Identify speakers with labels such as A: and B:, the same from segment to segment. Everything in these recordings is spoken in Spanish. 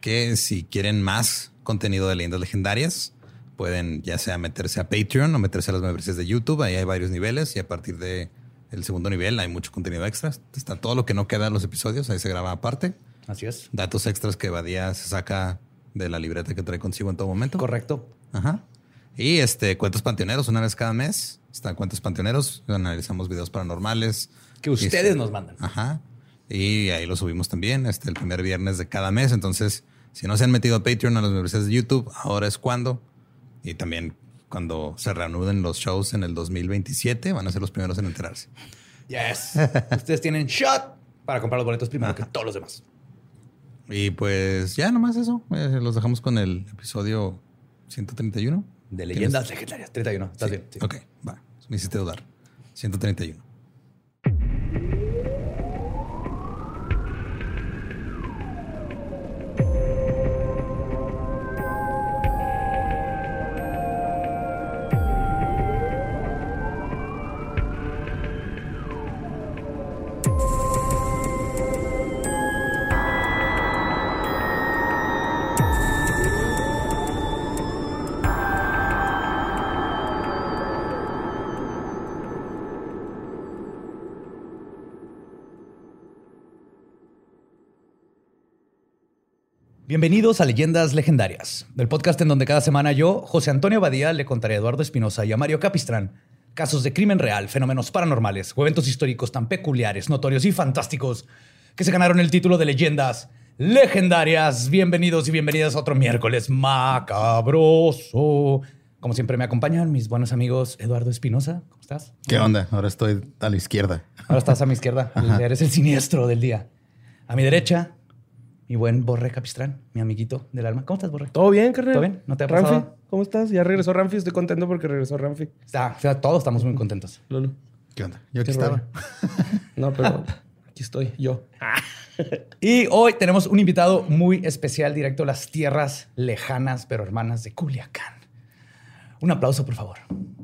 A: que si quieren más contenido de leyendas legendarias, pueden ya sea meterse a Patreon o meterse a las membresías de YouTube. Ahí hay varios niveles y a partir de el segundo nivel hay mucho contenido extra. Está todo lo que no queda en los episodios, ahí se graba aparte.
B: Así es.
A: Datos extras que Badía se saca de la libreta que trae consigo en todo momento.
B: Correcto.
A: Ajá. Y este cuentos panteoneros una vez cada mes. Están cuentos panteoneros. Analizamos videos paranormales.
B: Que ustedes
A: este,
B: nos mandan.
A: Ajá. Y ahí lo subimos también, este, el primer viernes de cada mes. Entonces, si no se han metido a Patreon a las universidades de YouTube, ahora es cuando. Y también cuando se reanuden los shows en el 2027, van a ser los primeros en enterarse.
B: Yes. Ustedes tienen shot para comprar los boletos primero que todos los demás.
A: Y pues ya nomás eso. Eh, los dejamos con el episodio 131.
B: De leyendas legendarias. 31. ¿Estás bien?
A: Ok, va. Me hiciste dudar. 131.
B: Bienvenidos a Leyendas Legendarias, el podcast en donde cada semana yo, José Antonio Badía, le contaré a Eduardo Espinosa y a Mario Capistrán casos de crimen real, fenómenos paranormales o eventos históricos tan peculiares, notorios y fantásticos que se ganaron el título de Leyendas Legendarias. Bienvenidos y bienvenidas a otro miércoles macabroso. Como siempre me acompañan mis buenos amigos Eduardo Espinosa. ¿Cómo estás?
A: ¿Qué onda? Ahora estoy a la izquierda.
B: Ahora estás a mi izquierda. Eres el siniestro del día. A mi derecha, mi buen Borre Capistrán, mi amiguito del alma. ¿Cómo estás, Borre?
C: ¿Todo bien, carnal?
B: ¿Todo bien? ¿No te ha
C: Ramfi,
B: pasado?
C: ¿cómo estás? Ya regresó Ramfi. Estoy contento porque regresó Ramfi.
B: Está, o sea, todos estamos muy contentos.
C: Lolo.
A: ¿Qué onda? Yo aquí
C: Qué
A: estaba.
C: No, pero aquí estoy yo.
B: Y hoy tenemos un invitado muy especial directo a las tierras lejanas pero hermanas de Culiacán. Un aplauso, por favor,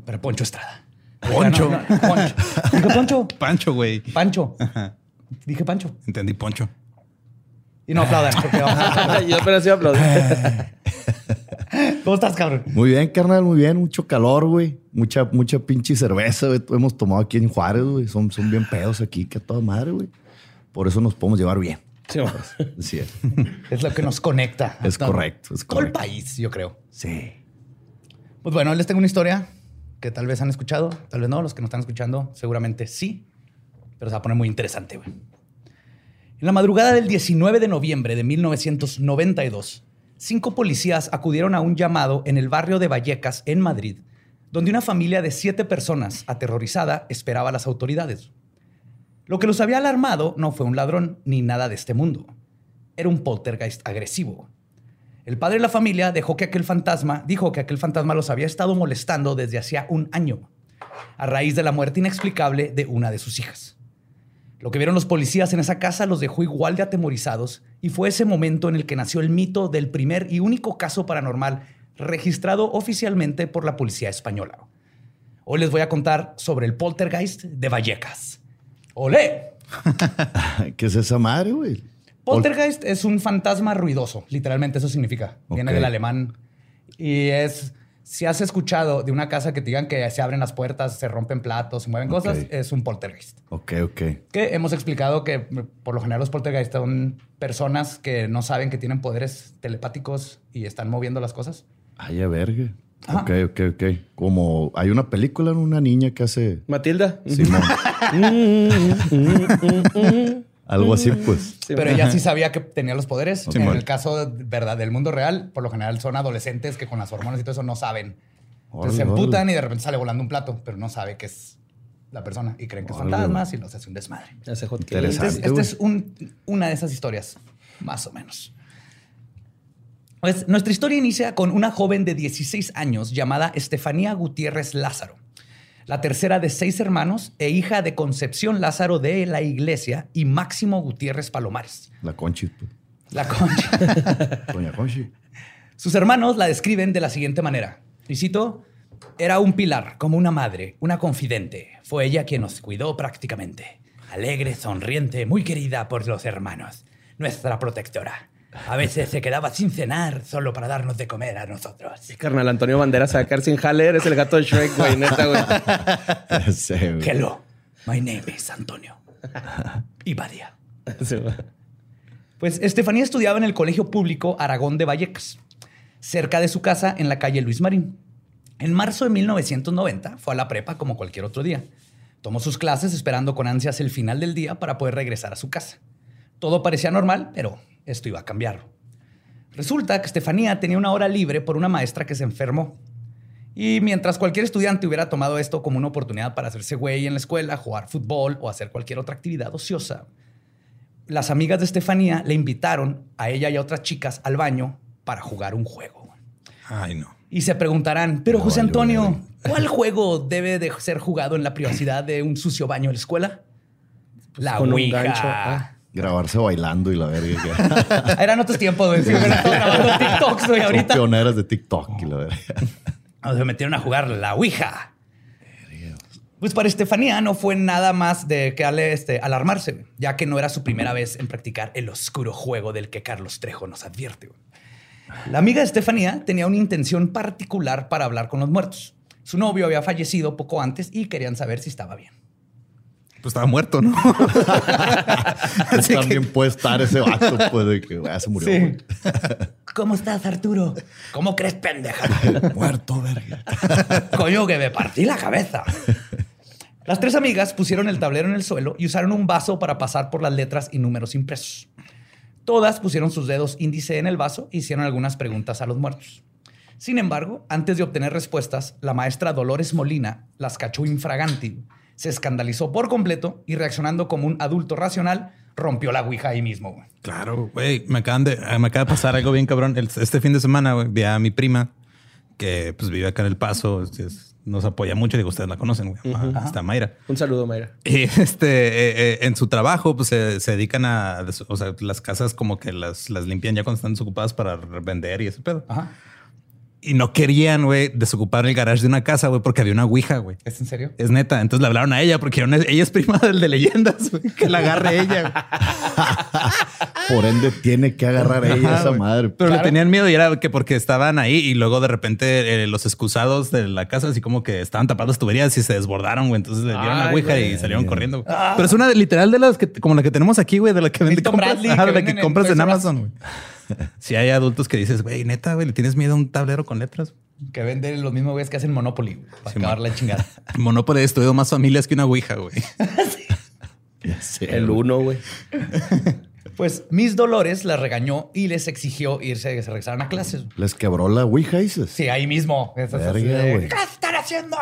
B: para Poncho Estrada.
A: Poncho.
B: No, no, Poncho. Dije Poncho.
A: Pancho, güey.
B: Pancho. Dije Pancho.
A: Entendí, Poncho.
B: Y no aplaudan. porque vamos a-
C: yo apenas iba a aplaudir.
B: ¿Cómo estás, cabrón?
D: Muy bien, carnal, muy bien. Mucho calor, güey. Mucha, mucha pinche cerveza, güey. Hemos tomado aquí en Juárez, güey. Son, son bien pedos aquí, que a toda madre, güey. Por eso nos podemos llevar bien.
C: Sí, vamos.
D: Así es.
B: Es lo que nos conecta.
D: Es correcto, es
B: Todo el
D: correcto.
B: país, yo creo.
D: Sí.
B: Pues bueno, les tengo una historia que tal vez han escuchado, tal vez no. Los que nos están escuchando seguramente sí, pero se va a poner muy interesante. güey. En la madrugada del 19 de noviembre de 1992, cinco policías acudieron a un llamado en el barrio de Vallecas, en Madrid, donde una familia de siete personas, aterrorizada, esperaba a las autoridades. Lo que los había alarmado no fue un ladrón ni nada de este mundo. Era un poltergeist agresivo. El padre de la familia dejó que aquel fantasma, dijo que aquel fantasma los había estado molestando desde hacía un año, a raíz de la muerte inexplicable de una de sus hijas. Lo que vieron los policías en esa casa los dejó igual de atemorizados y fue ese momento en el que nació el mito del primer y único caso paranormal registrado oficialmente por la policía española. Hoy les voy a contar sobre el poltergeist de Vallecas. ¡Olé!
D: ¿Qué es esa madre, güey?
B: Poltergeist es un fantasma ruidoso, literalmente eso significa. Viene del alemán. Y es, si has escuchado de una casa que te digan que se abren las puertas, se rompen platos, se mueven cosas, es un poltergeist.
D: Ok, ok.
B: Que hemos explicado que por lo general los poltergeist son personas que no saben que tienen poderes telepáticos y están moviendo las cosas.
D: Ay, a verga.
B: Ajá.
D: Ok, ok, ok. Como hay una película en una niña que hace
C: Matilda.
D: Simón. Algo así, pues.
C: Sí,
B: Pero ella sí sabía que tenía los poderes.
A: Sí,
B: en el caso verdad del mundo real, por lo general son adolescentes que con las hormonas y todo eso no saben. Entonces se emputan y de repente sale volando un plato, pero no sabe que es la persona y creen que
D: Órale.
B: fantasmas y los hace un desmadre.
C: Hace.
D: Interesante.
B: Este, es, este
D: güey.
B: es un- una de esas historias, más o menos. Pues nuestra historia inicia con una joven de 16 años llamada Estefanía Gutiérrez Lázaro, la tercera de seis hermanos e hija de Concepción Lázaro de la Iglesia y Máximo Gutiérrez Palomares.
D: La Conchi, pues.
B: La concha.
D: Doña Conchi.
B: Sus hermanos la describen de la siguiente manera. Y cito, era un pilar, como una madre, una confidente. Fue ella quien nos cuidó prácticamente. Alegre, sonriente, muy querida por los hermanos. Nuestra protectora. A veces se quedaba sin cenar solo para darnos de comer a nosotros.
C: Carnal Antonio Banderas a sacar sin jale. Eres el gato de Shrek, güey. Neta, güey.
D: Sí, güey.
B: Hello, my name is Antonio. Y Badia.
C: Sí, güey.
B: Pues Estefanía estudiaba en el Colegio Público Aragón de Vallecas, cerca de su casa en la calle Luis Marín. En marzo de 1990 fue a la prepa como cualquier otro día. Tomó sus clases esperando con ansias el final del día para poder regresar a su casa. Todo parecía normal, pero esto iba a cambiar. Resulta que Estefanía tenía una hora libre por una maestra que se enfermó. Y mientras cualquier estudiante hubiera tomado esto como una oportunidad para hacerse güey en la escuela, jugar fútbol o hacer cualquier otra actividad ociosa, las amigas de Estefanía le invitaron a ella y a otras chicas al baño para jugar un juego.
A: Ay, no.
B: Y se preguntarán, pero
D: No,
B: José Antonio. ¿cuál juego debe de ser jugado en la privacidad de un sucio baño de la escuela? La
C: con un
B: Ouija.
C: gancho, ah.
D: Grabarse bailando y la verga.
B: Eran otros tiempos, güey. Sí, grabando TikToks, güey,
D: Son
B: ahorita.
D: pioneras de TikTok y la verga.
B: Se metieron a jugar la Ouija. Pues para Estefanía no fue nada más de que ale- este, alarmarse, ya que no era su primera vez en practicar el oscuro juego del que Carlos Trejo nos advierte. La amiga de Estefanía tenía una intención particular para hablar con los muertos. Su novio había fallecido poco antes y querían saber si estaba bien.
A: Pues estaba muerto, ¿no? Así que-
D: También puede estar ese vato, pues, de que ya se murió.
B: ¿Cómo estás, Arturo? ¿Cómo crees, pendeja?
D: Muerto, verga.
B: Coño, que me partí la cabeza. Las tres amigas pusieron el tablero en el suelo y usaron un vaso para pasar por las letras y números impresos. Todas pusieron sus dedos índice en el vaso e hicieron algunas preguntas a los muertos. Sin embargo, antes de obtener respuestas, la maestra Dolores Molina las cachó infraganti, se escandalizó por completo y reaccionando como un adulto racional, rompió la ouija ahí mismo. güey.
A: Claro, güey, me acaban de, me acaba de pasar algo bien cabrón. El- este fin de semana, güey, vi a mi prima que pues vive acá en El Paso, es- nos apoya mucho. Digo, ustedes la conocen, güey. Está Mayra.
C: Un saludo, Mayra.
A: Y este, eh, eh, en su trabajo, pues se, se dedican a, o sea, las casas como que las, las limpian ya cuando están desocupadas para vender y ese pedo.
B: Ajá.
A: Y no querían, güey, desocupar el garage de una casa, güey, porque había una ouija, güey.
B: ¿Es en serio?
A: Es neta. Entonces le hablaron a ella porque era una- ella es prima del de leyendas, güey, que la agarre ella.
D: Por ende, tiene que agarrar ella
A: Ajá,
D: esa madre.
A: Pero
B: Claro.
A: le tenían miedo y era que porque estaban ahí y luego de repente eh, los excusados de la casa así como que estaban tapadas las tuberías y se desbordaron, güey. Entonces le dieron la ouija y salieron corriendo. güey. Pero es una de- literal de las que, como la que tenemos aquí, güey, de la que vende compras,
B: Bradley,
A: ajá,
B: que
A: de la
B: venden
A: que
B: en
A: compras en
B: Us.
A: Amazon, güey. Si hay adultos que dices, güey, neta, güey, le tienes miedo a un tablero con letras.
B: Que venden los mismos güeyes que hacen Monopoly güey, para
A: Sí,
B: acabar
A: man.
B: la chingada.
A: Monopoly ha destruido más familias que una ouija, güey.
D: Sé,
C: El uno, güey.
B: Pues Miss Dolores la regañó y les exigió irse, que se regresaran a clases.
D: Les quebró la Ouija, dices.
B: Sí, ahí mismo. Eso es así
D: Verga.
B: ¿Qué están haciendo?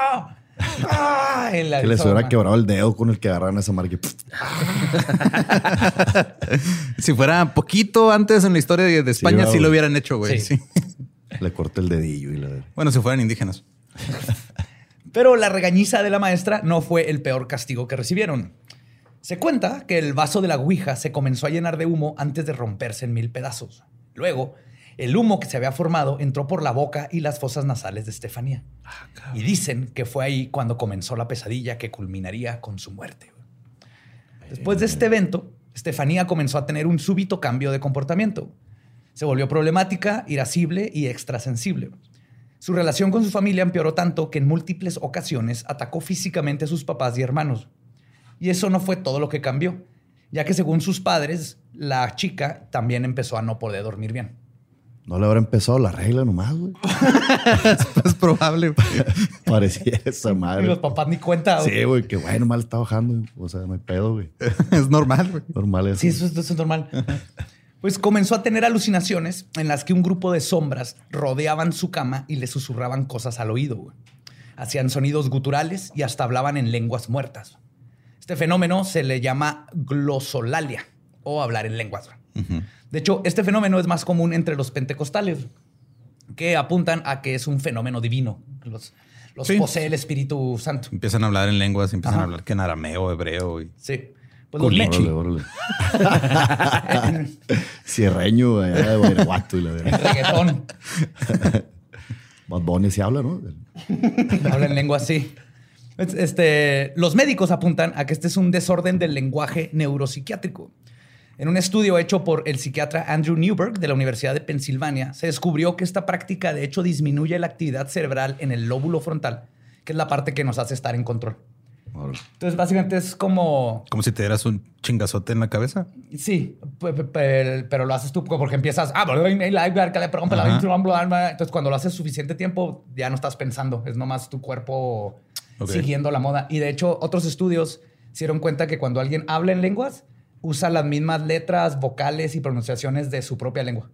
B: Ah, en la-
D: Que les hubiera quebrado el dedo con el que agarraron esa marca.
A: si fuera poquito antes en la historia de, de España, sí, lo hubieran hecho, güey.
B: Sí.
A: Sí.
D: Le corté el dedillo y la...
A: Bueno, si fueran indígenas.
B: Pero la regañiza de la maestra no fue el peor castigo que recibieron. Se cuenta que el vaso de la Ouija se comenzó a llenar de humo antes de romperse en mil pedazos. Luego, El humo que se había formado entró por la boca y las fosas nasales de Estefanía. y dicen que fue ahí cuando comenzó la pesadilla que culminaría con su muerte. Después de este evento, Estefanía comenzó a tener un súbito cambio de comportamiento. Se volvió problemática, irascible y extrasensible. Su relación con su familia empeoró tanto que en múltiples ocasiones atacó físicamente a sus papás y hermanos. Y eso no fue todo lo que cambió, ya que según sus padres, la chica también empezó a no poder dormir bien.
D: No le habrá empezado la regla nomás, güey.
A: es probable. güey.
D: Parecía esa
B: Y
D: madre.
B: los papás ni cuenta. güey.
D: Sí, güey, que bueno, mal está bajando. O sea, no hay pedo, güey.
A: es normal, güey.
D: Normal eso.
B: Sí, eso, es- eso es normal. Pues comenzó a tener alucinaciones en las que un grupo de sombras rodeaban su cama y le susurraban cosas al oído. güey. Hacían sonidos guturales y hasta hablaban en lenguas muertas. Este fenómeno se le llama glosolalia o hablar en lenguas. güey. De hecho, este fenómeno es más común entre los pentecostales, que apuntan a que es un fenómeno divino. Los, los
A: Sí.
B: posee el Espíritu Santo.
A: Empiezan a hablar en lenguas, empiezan
B: Ajá.
A: a hablar que en arameo, hebreo. Y...
B: Sí. Pues los
D: Órale, órale. Cierreño, allá de Guanajuato y la verdad.
B: reggaetón.
D: Bad Bunny se habla, ¿no?
B: Habla en lengua así. Es- Este, los médicos apuntan a que este es un desorden del lenguaje neuropsiquiátrico. En un estudio hecho por el psiquiatra Andrew Newberg de la Universidad de Pensilvania, se descubrió que esta práctica de hecho disminuye la actividad cerebral en el lóbulo frontal, que es la parte que nos hace estar en control. Entonces, básicamente es como
A: Como si te dieras un chingazote en la cabeza.
B: Sí, pe- pe- pe- pero lo haces tú porque empiezas, ah, entonces cuando lo haces suficiente tiempo ya no estás pensando, es nomás tu cuerpo
A: Ok.
B: siguiendo la moda. Y de hecho otros estudios se dieron cuenta que cuando alguien habla en lenguas, usa las mismas letras, vocales y pronunciaciones de su propia lengua.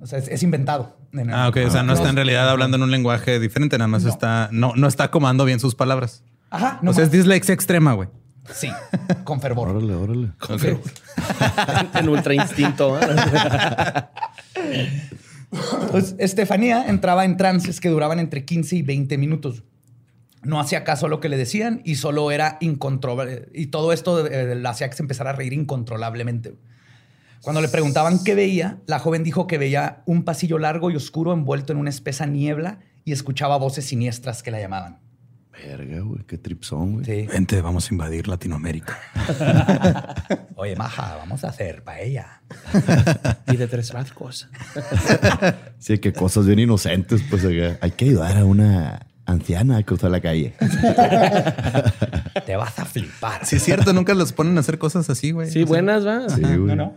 B: O sea, es, es inventado.
A: Ah, ok. O sea, no está en realidad hablando en un lenguaje diferente, nada más está, no, no está acomando bien sus palabras.
B: Ajá,
A: o sea, es dislexia extrema, güey.
B: Sí, con fervor.
D: Órale, órale.
C: en ultra instinto. ¿eh?
B: Pues Estefanía entraba en trances que duraban entre 15 y 20 minutos. No hacía caso a lo que le decían y solo era incontrolable. Y todo esto eh, la hacía que se empezara a reír incontrolablemente. Cuando le preguntaban qué veía, la joven dijo que veía un pasillo largo y oscuro envuelto en una espesa niebla y escuchaba voces siniestras que la llamaban.
D: Verga, güey. Qué tripsón, güey.
B: Sí.
A: Vente, vamos a invadir Latinoamérica.
B: Oye, maja, vamos a hacer paella.
C: Y de tres barcos.
D: Sí, que cosas bien inocentes, pues. Hay que ayudar a una anciana a cruzar la calle.
B: Te vas a flipar.
A: Sí, es cierto, nunca los ponen a hacer cosas así, güey.
C: Sí, buenas, va.
D: Sí,
B: No,
D: güey.
B: no.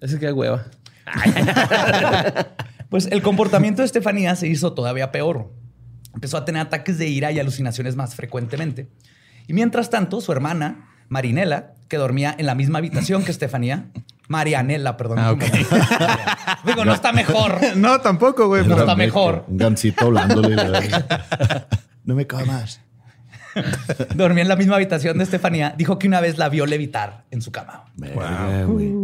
C: Ese que hueva.
B: Pues el comportamiento de Estefanía se hizo todavía peor. Empezó a tener ataques de ira y alucinaciones más frecuentemente. Y mientras tanto, su hermana, Marinela, que dormía en la misma habitación que Estefanía, Marianela, perdón.
A: Ah, ok.
B: Digo, no está mejor.
A: No, tampoco, güey.
B: No
A: pero-
B: está mejor.
D: Un gancito hablándole. la verdad. No me cabe más.
B: Dormía en la misma habitación de Estefanía. Dijo que una vez la vio levitar en su cama.
D: Güey.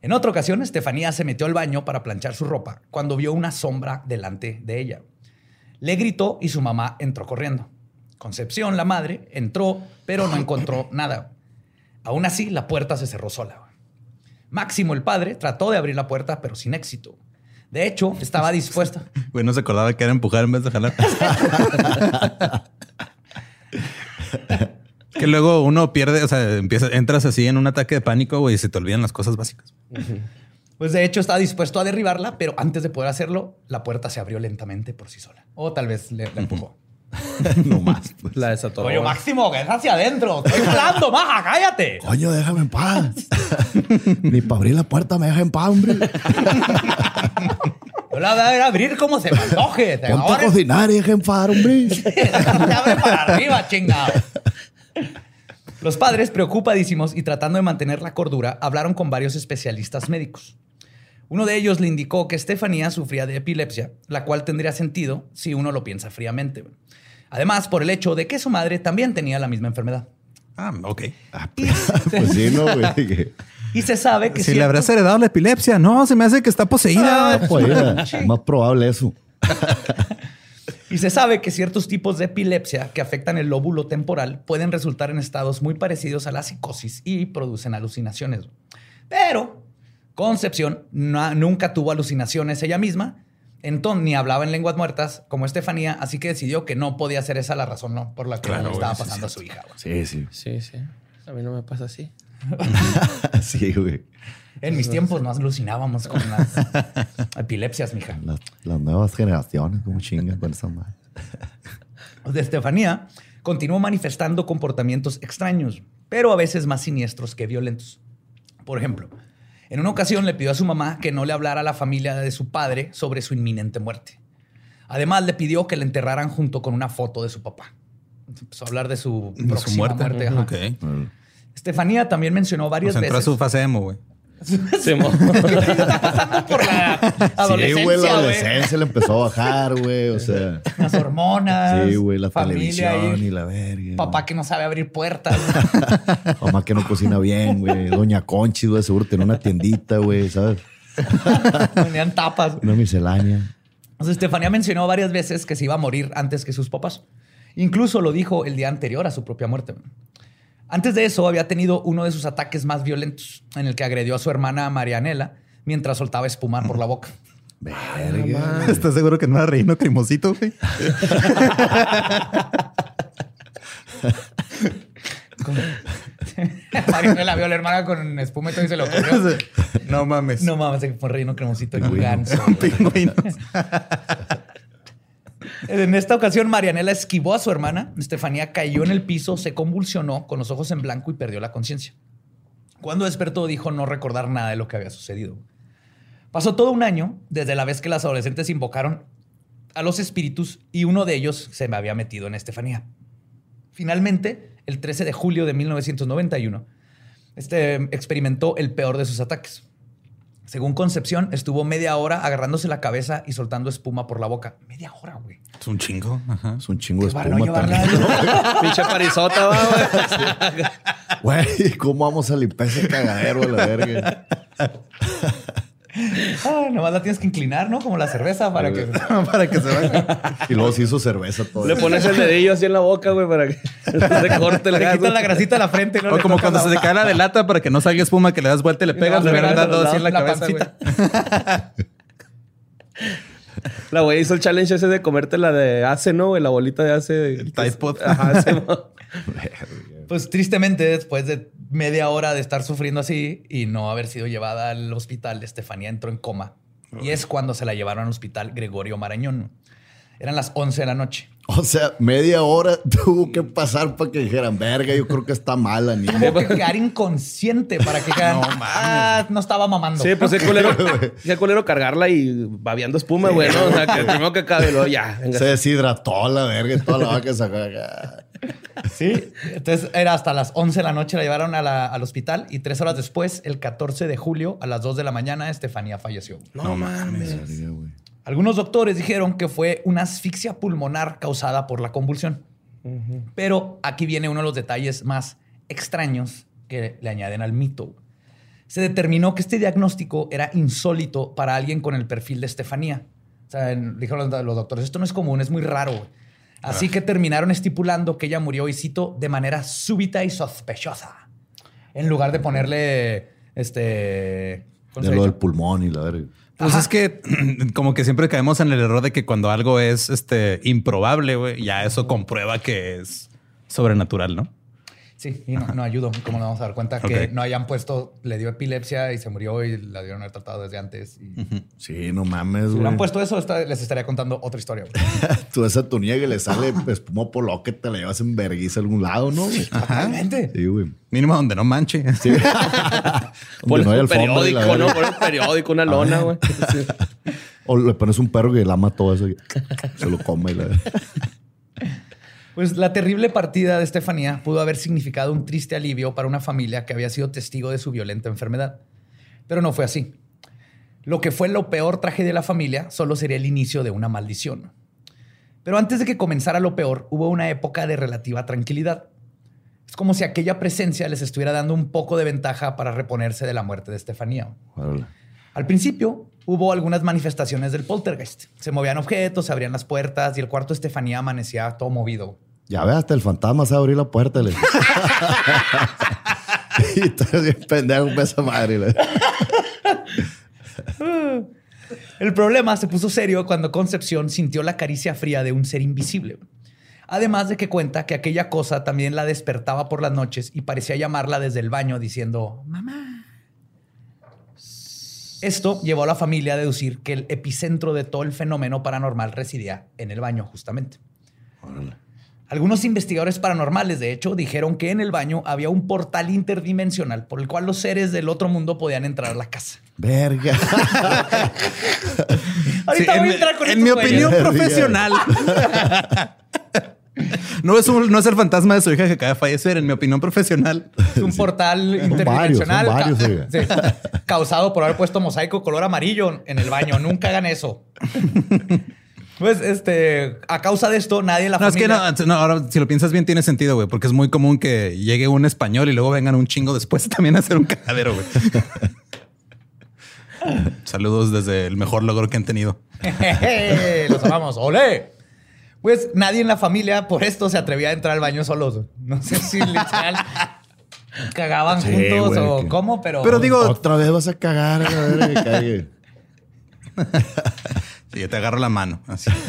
B: En otra ocasión, Estefanía se metió al baño para planchar su ropa cuando vio una sombra delante de ella. Le gritó y su mamá entró corriendo. Concepción, la madre, entró, pero no encontró nada. Aún así, la puerta se cerró sola. Máximo, el padre, trató de abrir la puerta, pero sin éxito. De hecho, estaba dispuesta.
A: Güey, no se acordaba que era empujar en vez de jalar. que luego uno pierde, o sea, empieza, entras así en un ataque de pánico, güey, y se te olvidan las cosas básicas.
B: Pues de hecho, estaba dispuesto a derribarla, pero antes de poder hacerlo, la puerta se abrió lentamente por sí sola. O tal vez le, le empujó.
D: No más. pues.
C: La desatoró.
B: Oye, Máximo, que es hacia adentro. Estoy hablando, maja, cállate.
D: Coño, déjame en paz. Ni para abrir la puerta me deja en paz, hombre.
B: Yo la voy a abrir como se me antoje. Te
D: Ponte a cocinar y deja en paz, hombre.
B: se abre para arriba, chingado. Los padres, preocupadísimos y tratando de mantener la cordura, hablaron con varios especialistas médicos. Uno de ellos le indicó que Estefanía sufría de epilepsia, la cual tendría sentido si uno lo piensa fríamente. Además, por el hecho de que su madre también tenía la misma enfermedad.
A: Ah, ok.
D: Pues sí, no, güey.
B: Y se sabe que
A: Si le habrás heredado la epilepsia, no, se me hace que está poseída.
B: Ah,
D: Pues, era más probable eso.
B: Y se sabe que ciertos tipos de epilepsia que afectan el lóbulo temporal pueden resultar en estados muy parecidos a la psicosis y producen alucinaciones. Pero Concepción no- nunca tuvo alucinaciones ella misma, entonces ni hablaba en lenguas muertas como Estefanía, así que decidió que no podía ser esa la razón ¿no? por la que
A: Claro,
B: le estaba
A: güey, sí,
B: pasando a su hija. güey.
D: Sí, sí.
C: Sí, sí. A mí no me pasa así.
D: sí, güey.
B: En mis tiempos no alucinábamos con las epilepsias, mija.
D: Las, las nuevas generaciones, como chingan con esa madre.
B: de Estefanía continuó manifestando comportamientos extraños, pero a veces más siniestros que violentos. Por ejemplo, en una ocasión le pidió a su mamá que no le hablara a la familia de su padre sobre su inminente muerte. Además, le pidió que le enterraran junto con una foto de su papá. Empezó a hablar de su,
A: De su
B: próxima
A: muerte. Ok.
B: Estefanía también mencionó varias
A: Pues entró a
B: veces.
A: su fase emo, güey.
C: Mo-
B: Está pasando por la adolescencia,
D: Sí, güey, la adolescencia le empezó a bajar, güey. O sea,
B: Las hormonas.
D: sí, güey, la televisión
B: y
D: y la verga.
B: Papá que no sabe abrir puertas.
D: Mamá que no cocina bien, güey. Doña Conchi, güey, seguro tenía una tiendita, güey, ¿sabes?
B: Tenían tapas.
D: Una miscelánea.
B: Entonces, Estefanía mencionó varias veces que se iba a morir antes que sus papás. Incluso lo dijo el día anterior a su propia muerte. Antes de eso, había tenido uno de sus ataques más violentos, en el que agredió a su hermana Marianela mientras soltaba espuma por la boca.
D: Verga.
A: ¿Estás seguro que no era reino cremosito, güey?
B: Marianela vio a la hermana con espuma y todo y se lo comió.
A: no mames.
B: No mames, fue reino cremosito un ganso.
A: Pingüinos.
B: En esta ocasión, Marianela esquivó a su hermana. Estefanía cayó en el piso, se convulsionó con los ojos en blanco y perdió la conciencia. Cuando despertó, dijo no recordar nada de lo que había sucedido. Pasó todo un año desde la vez que las adolescentes invocaron a los espíritus y uno de ellos se me había metido en Estefanía. Finalmente, el 13 de julio de 1991, este experimentó el peor de sus ataques. Según Concepción, estuvo media hora agarrándose la cabeza y soltando espuma por la boca. Media hora, güey.
A: Es un chingo. Ajá.
D: Es un chingo de
B: no
D: espuma.
C: Pinche parisota, güey.
D: Güey, ¿cómo vamos a limpiar ese cagadero a la verga?
B: Ah, nomás la tienes que inclinar, ¿no? Como la cerveza para que...
A: Para que se vaya.
D: Y luego se hizo cerveza todo.
C: Le pones el dedillo así en la boca, güey, para que se corte el
B: Le quitas la grasita de la frente. no
A: O
B: le
A: como cuando
B: la
A: se te cae la de lata para que no salga espuma, que le das vuelta y le pegas,
B: le
A: le hubieran dado así en la,
B: la
A: cabeza, güey.
B: pancita.
C: La güey hizo el challenge ese de comerte la de ace, ¿no? güey? La bolita de ace.
A: El Tide Pod.
C: Ajá.
B: Pues tristemente, después de media hora de estar sufriendo así y no haber sido llevada al hospital, Estefanía entró en coma. Y es cuando se la llevaron al hospital Gregorio Marañón. Eran las 11 de la noche.
D: O sea, media hora tuvo que pasar para que dijeran, verga, yo creo que está mala, niña.
B: Tuvo que quedar inconsciente para que dijeran, no, ah, no estaba mamando.
C: Sí, pues qué culero, qué culero cargarla y babeando espuma, güey, ¿no? O sea, que primero que acabe, luego ya. venga.
D: Se deshidrató la verga y toda la vaca sacó.
B: Sí. Entonces era hasta las 11 de la noche, la llevaron a la- al hospital y tres horas después, el 14 de julio, a las 2 de la mañana, Estefanía falleció.
C: No mames.
D: Güey.
B: Algunos doctores dijeron que fue una asfixia pulmonar causada por la convulsión. Pero aquí viene uno de los detalles más extraños que le añaden al mito. Se determinó que este diagnóstico era insólito para alguien con el perfil de Estefanía. O sea, dijeron los, doctores, esto no es común, es muy raro. güey". Así que terminaron estipulando que ella murió, y cito, de manera súbita y sospechosa. En lugar de ponerle, este... ¿cómo
D: De lo del pulmón y la verga.
A: Pues
B: Ajá.
A: es que como que siempre caemos en el error de que cuando algo es este improbable, güey, ya eso comprueba que es sobrenatural, ¿no?
B: Sí, y no, no ayudó. ¿Cómo nos vamos a dar cuenta que no hayan puesto, le dio epilepsia y se murió y la dieron haber tratado desde antes? Y
D: Sí, no mames,
B: Si
D: güey.
B: hubieran puesto eso, esta- les estaría contando otra historia.
D: Tú esa tu niña que le sale espuma por lo que te la llevas en vergüenza a algún lado, ¿no?
B: Totalmente.
D: Sí, güey.
A: Mínimo donde no manche.
D: Sí.
C: Pones
D: no hay
C: un periódico, ¿no? Pones un periódico, una lona, güey. Sí.
D: O le pones un perro que lama todo eso y se lo come y la
B: Pues la terrible partida de Estefanía pudo haber significado un triste alivio para una familia que había sido testigo de su violenta enfermedad. Pero no fue así. Lo que fue lo peor tragedia de la familia solo sería el inicio de una maldición. Pero antes de que comenzara lo peor, hubo una época de relativa tranquilidad. Es como si aquella presencia les estuviera dando un poco de ventaja para reponerse de la muerte de Estefanía. Al principio hubo algunas manifestaciones del poltergeist. Se movían objetos, se abrían las puertas y el cuarto de Estefanía amanecía todo movido.
D: Ya ve, hasta el fantasma sabe abrir la puerta. Le... y bien pendejo para esa madre. le-
B: El problema se puso serio cuando Concepción sintió la caricia fría de un ser invisible. Además de que cuenta que aquella cosa también la despertaba por las noches y parecía llamarla desde el baño diciendo, mamá. Esto llevó a la familia a deducir que el epicentro de todo el fenómeno paranormal residía en el baño, justamente. Algunos investigadores paranormales, de hecho, dijeron que en el baño había un portal interdimensional por el cual los seres del otro mundo podían entrar a la casa.
D: Verga.
B: Ahorita
A: Sí,
B: voy
A: en,
B: a entrar con
A: en mi opinión profesional. No es, un- no es el fantasma de su hija que acaba de fallecer. En mi opinión profesional,
B: Es un portal
D: varios,
B: interdimensional
D: son varios,
B: ca-
D: oiga.
B: sí, causado por haber puesto mosaico color amarillo en el baño. Nunca hagan eso. Pues, este, a causa de esto, nadie en la
A: No, es que no, no, ahora si lo piensas bien tiene sentido, güey, porque es muy común que llegue un español y luego vengan un chingo después también a hacer un cagadero, güey. Saludos desde el mejor logro que han tenido.
B: Los amamos. ¡Olé! Pues nadie en la familia por esto se atrevía a entrar al baño solos. No sé si literal cagaban
D: Sí,
B: juntos
D: güey,
B: o
D: que-
B: cómo, pero...
A: Pero digo,
D: Otra vez vas a cagar, a ver que cague.
A: sí, yo te agarro la mano. Así.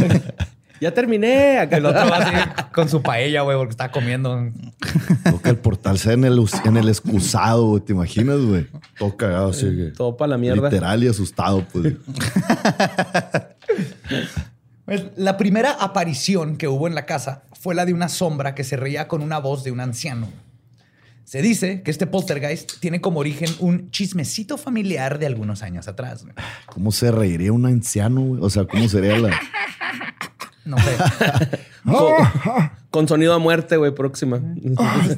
C: Ya terminé. Acá
B: El otro va así con su paella, güey, porque está comiendo.
D: Que el portal sea en el, en el excusado, güey. ¿Te imaginas, güey? Todo cagado así. que-
C: Todo para la mierda.
D: Literal y asustado, pues.
B: Pues, la primera aparición que hubo en la casa fue la de una sombra que se reía con una voz de un anciano. Se dice que este poltergeist tiene como origen un chismecito familiar de algunos años atrás. güey.
D: ¿Cómo se reiría un anciano, güey? O sea, ¿cómo sería la.
B: No sé.
C: Con sonido a muerte, güey, próxima.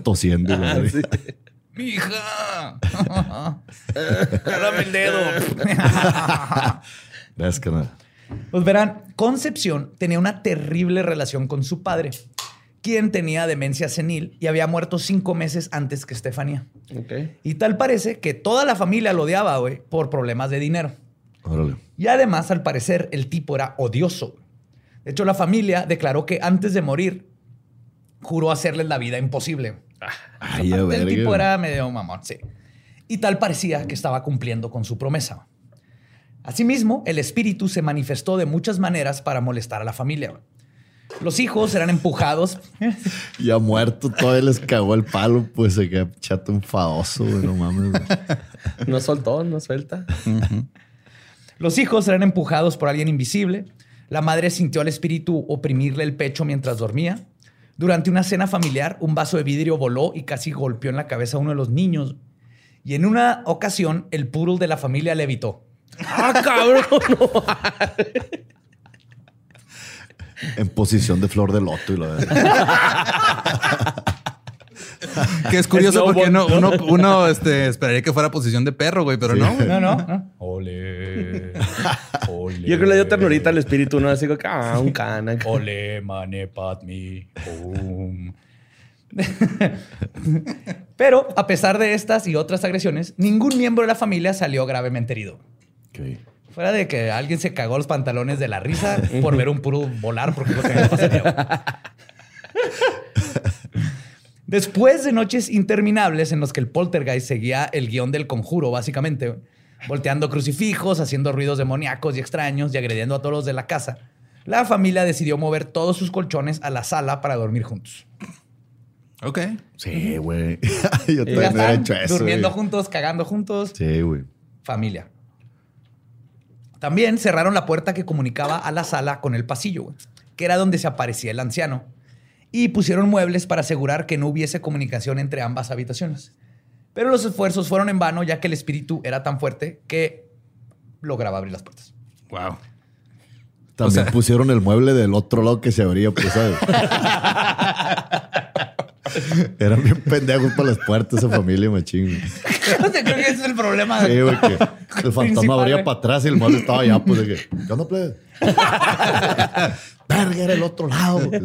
D: Tosiendo, güey.
C: Ah, sí.
B: ¡Mija! ¡Dame el dedo!
D: Gracias, carnal.
B: Pues verán, Concepción tenía una terrible relación con su padre, quien tenía demencia senil y había muerto cinco meses antes que Estefanía. Y tal parece que toda la familia lo odiaba, güey, por problemas de dinero.
D: Órale.
B: Y además, al parecer, el tipo era odioso. De hecho, la familia declaró que antes de morir, juró hacerles la vida imposible.
D: Ay, a
B: el tipo era medio mamón, sí. Y tal parecía que estaba cumpliendo con su promesa. Asimismo, el espíritu se manifestó de muchas maneras para molestar a la familia. Los hijos eran empujados.
D: Ya muerto, todavía les cagó el palo, pues se queda chato enfadoso, güey. No mames, güey.
C: No soltó, no suelta.
B: Los hijos eran empujados por alguien invisible. La madre sintió al espíritu oprimirle el pecho mientras dormía. Durante una cena familiar, un vaso de vidrio voló y casi golpeó en la cabeza a uno de los niños. Y en una ocasión, el poodle de la familia levitó.
C: ¡Ah, cabrón! No.
D: En posición de flor de loto y lo de.
A: Que es curioso
C: Snowball.
A: porque no, uno, uno este, esperaría que fuera posición de perro, güey, pero no.
B: No, no, no. Ole. Ole.
C: Yo creo que le dio ternurita al espíritu, ¿no? Así como que, ah, un cana.
B: Ole, mane, padme. Boom. Pero a pesar de estas y otras agresiones, ningún miembro de la familia salió gravemente herido. Fuera de que alguien se cagó los pantalones de la risa por ver un puro volar, porque es lo que me pasaría. Después de noches interminables en los que el poltergeist seguía el guion del conjuro, básicamente, volteando crucifijos, haciendo ruidos demoníacos y extraños y agrediendo a todos los de la casa, la familia decidió mover todos sus colchones a la sala para dormir juntos.
A: Ok.
D: Sí, güey. Yo también
B: están
D: hecho eso.
B: durmiendo juntos, cagando juntos.
D: Sí, güey.
B: familia. También cerraron la puerta que comunicaba a la sala con el pasillo, güey, que era donde se aparecía el anciano. Y pusieron muebles para asegurar que no hubiese comunicación entre ambas habitaciones. Pero los esfuerzos fueron en vano, ya que el espíritu era tan fuerte que lograba abrir las puertas.
A: Wow.
D: También
A: O sea-
D: pusieron el mueble del otro lado que se abría, pues, ¿sabes? Eran bien pendejos para las puertas esa familia, machín. güey.
B: Creo que ese es el problema.
D: Sí, güey, que el fantasma abría para atrás y el mueble estaba allá, pues, de que, ¿qué onda, plebe? Verga, era el otro lado. güey.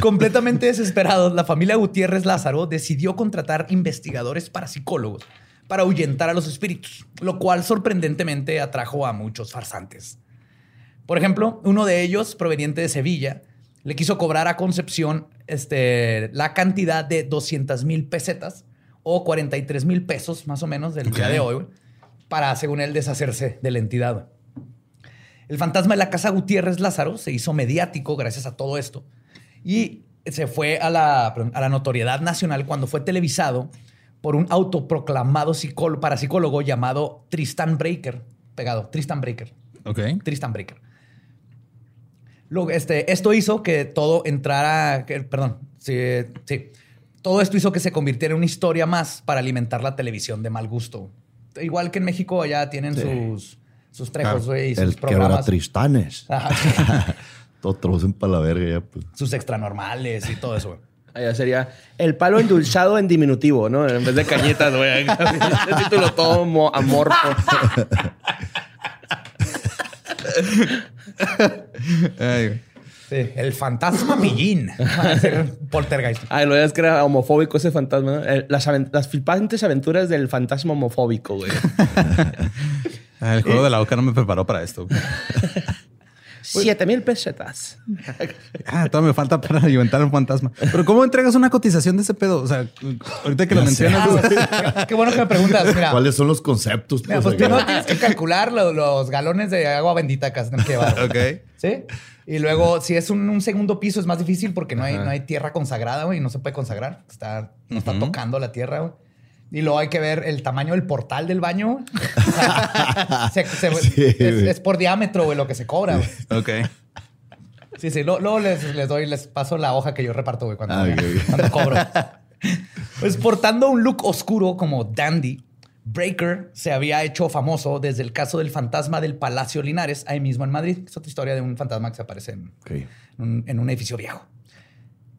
B: Completamente desesperados, la familia Gutiérrez Lázaro decidió contratar investigadores parapsicólogos para ahuyentar a los espíritus, lo cual sorprendentemente atrajo a muchos farsantes. Por ejemplo, uno de ellos, proveniente de Sevilla, le quiso cobrar a Concepción este, la cantidad de 200 mil pesetas o 43 mil pesos más o menos del día de hoy, para, según él, deshacerse de la entidad. El fantasma de la casa Gutiérrez Lázaro se hizo mediático gracias a todo esto y se fue a la, a la notoriedad nacional cuando fue televisado por un autoproclamado psicólogo, parapsicólogo llamado Tristan Breaker. Pegado, Tristan Breaker.
A: Ok.
B: Tristan Breaker. Luego, este, esto hizo que todo entrara, que- perdón, sí, sí. Todo esto hizo que se convirtiera en una historia más para alimentar la televisión de mal gusto. Igual que en México allá tienen sus, sus trejos, güey, y sus
D: El
B: programas.
D: quebratristanes.
B: Ajá.
D: Todo traducen para la verga ya, pues.
B: sus extranormales y todo eso, güey.
C: Allá sería el palo endulzado en diminutivo, ¿no? En vez de cañetas, güey. Ese título todo mo- amorfo.
A: Ay, güey.
B: Sí, el fantasma ser Poltergeist.
C: Ay, lo es que era homofóbico ese fantasma. ¿no? El- Las, las flipantes aventuras del fantasma homofóbico, güey.
A: Ah, El juego de la boca no me preparó para esto.
C: Siete mil pesetas.
A: Ah, todo me falta para alimentar un fantasma. Pero ¿cómo entregas una cotización de ese pedo? O sea, ahorita que lo mencionas.
B: Ah, qué, qué bueno que me preguntas. Mira,
D: ¿Cuáles son los conceptos?
B: mira, pues
D: acá?
B: primero tienes que calcular lo- los galones de agua bendita que que llevar.
A: ok.
B: ¿Sí? Y luego, si es un, un segundo piso, es más difícil porque no hay, no hay tierra consagrada, güey, y no se puede consagrar. Está, no está tocando la tierra, güey. Y luego hay que ver el tamaño del portal del baño. O sea, se- se-
D: Sí,
B: es, por diámetro, güey, lo que se cobra. güey.
A: Ok.
B: Sí, sí. Luego, les, les doy, les paso la hoja que yo reparto, güey, cuando,
D: Ah,
B: cuando cobro. Pues portando un look oscuro como Dandy, Breaker se había hecho famoso desde el caso del fantasma del Palacio Linares, ahí mismo en Madrid. Es otra historia de un fantasma que se aparece en un, en un edificio viejo.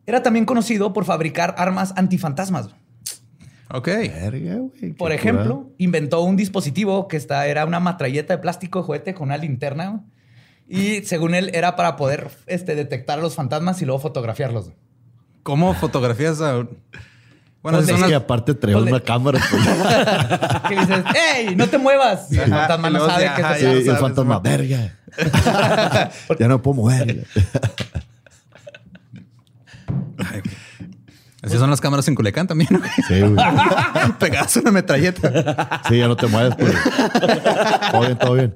B: Era también conocido por fabricar armas antifantasmas.
A: Ok.
D: Verga, güey.
B: Por ejemplo, inventó un dispositivo que está, era una matralleta de plástico de juguete con una linterna. Y según él, era para poder este, detectar a los fantasmas y luego fotografiarlos.
A: ¿Cómo fotografías a... Bueno,
B: Pues
D: Es que aparte traemos
B: Ponle-
D: una cámara. pues.
B: Que dices, ¡Ey, no te muevas! Y el fantasma no sabe
A: sí,
B: que te
D: Sí,
A: ya
D: y el fantasma,
A: ¿no?
D: verga. ya no puedo mover.
A: Así son las cámaras en Culiacán también. ¿no?
D: Sí, güey.
A: Pegadas una metralleta.
D: Sí, ya no te mueves. Pues. Todo bien, todo bien.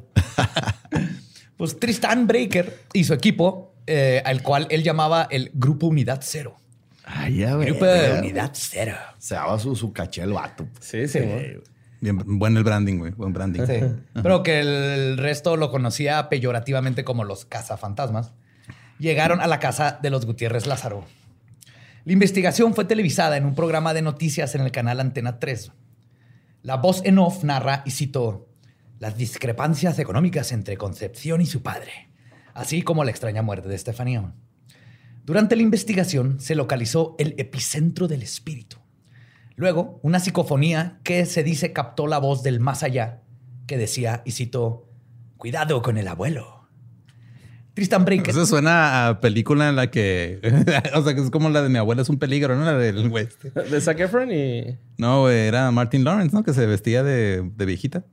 B: Pues Tristan Breaker y su equipo, eh, al cual él llamaba el Grupo Unidad Cero.
D: Ay, ya, güey.
B: Grupo de Unidad Cero.
D: Se daba su, su caché el vato.
C: Sí, sí. güey.
A: Bien, buen el branding, güey. Buen branding.
B: Sí. Pero que el resto lo conocía peyorativamente como los cazafantasmas. Llegaron a la casa de los Gutiérrez Lázaro. La investigación fue televisada en un programa de noticias en el canal Antena 3. La voz en off narra, y cito, las discrepancias económicas entre Concepción y su padre, así como la extraña muerte de Estefanía. Durante la investigación se localizó el epicentro del espíritu. Luego, una psicofonía que se dice captó la voz del más allá, que decía, y cito, cuidado con el abuelo. Tristan Breaker.
A: Eso suena a película en la que... o sea, que es como la de mi abuela es un peligro, ¿no? La del güey. este.
C: De Zac Efron y...
A: No, güey, era Martin Lawrence, ¿no? Que se vestía de, de viejita.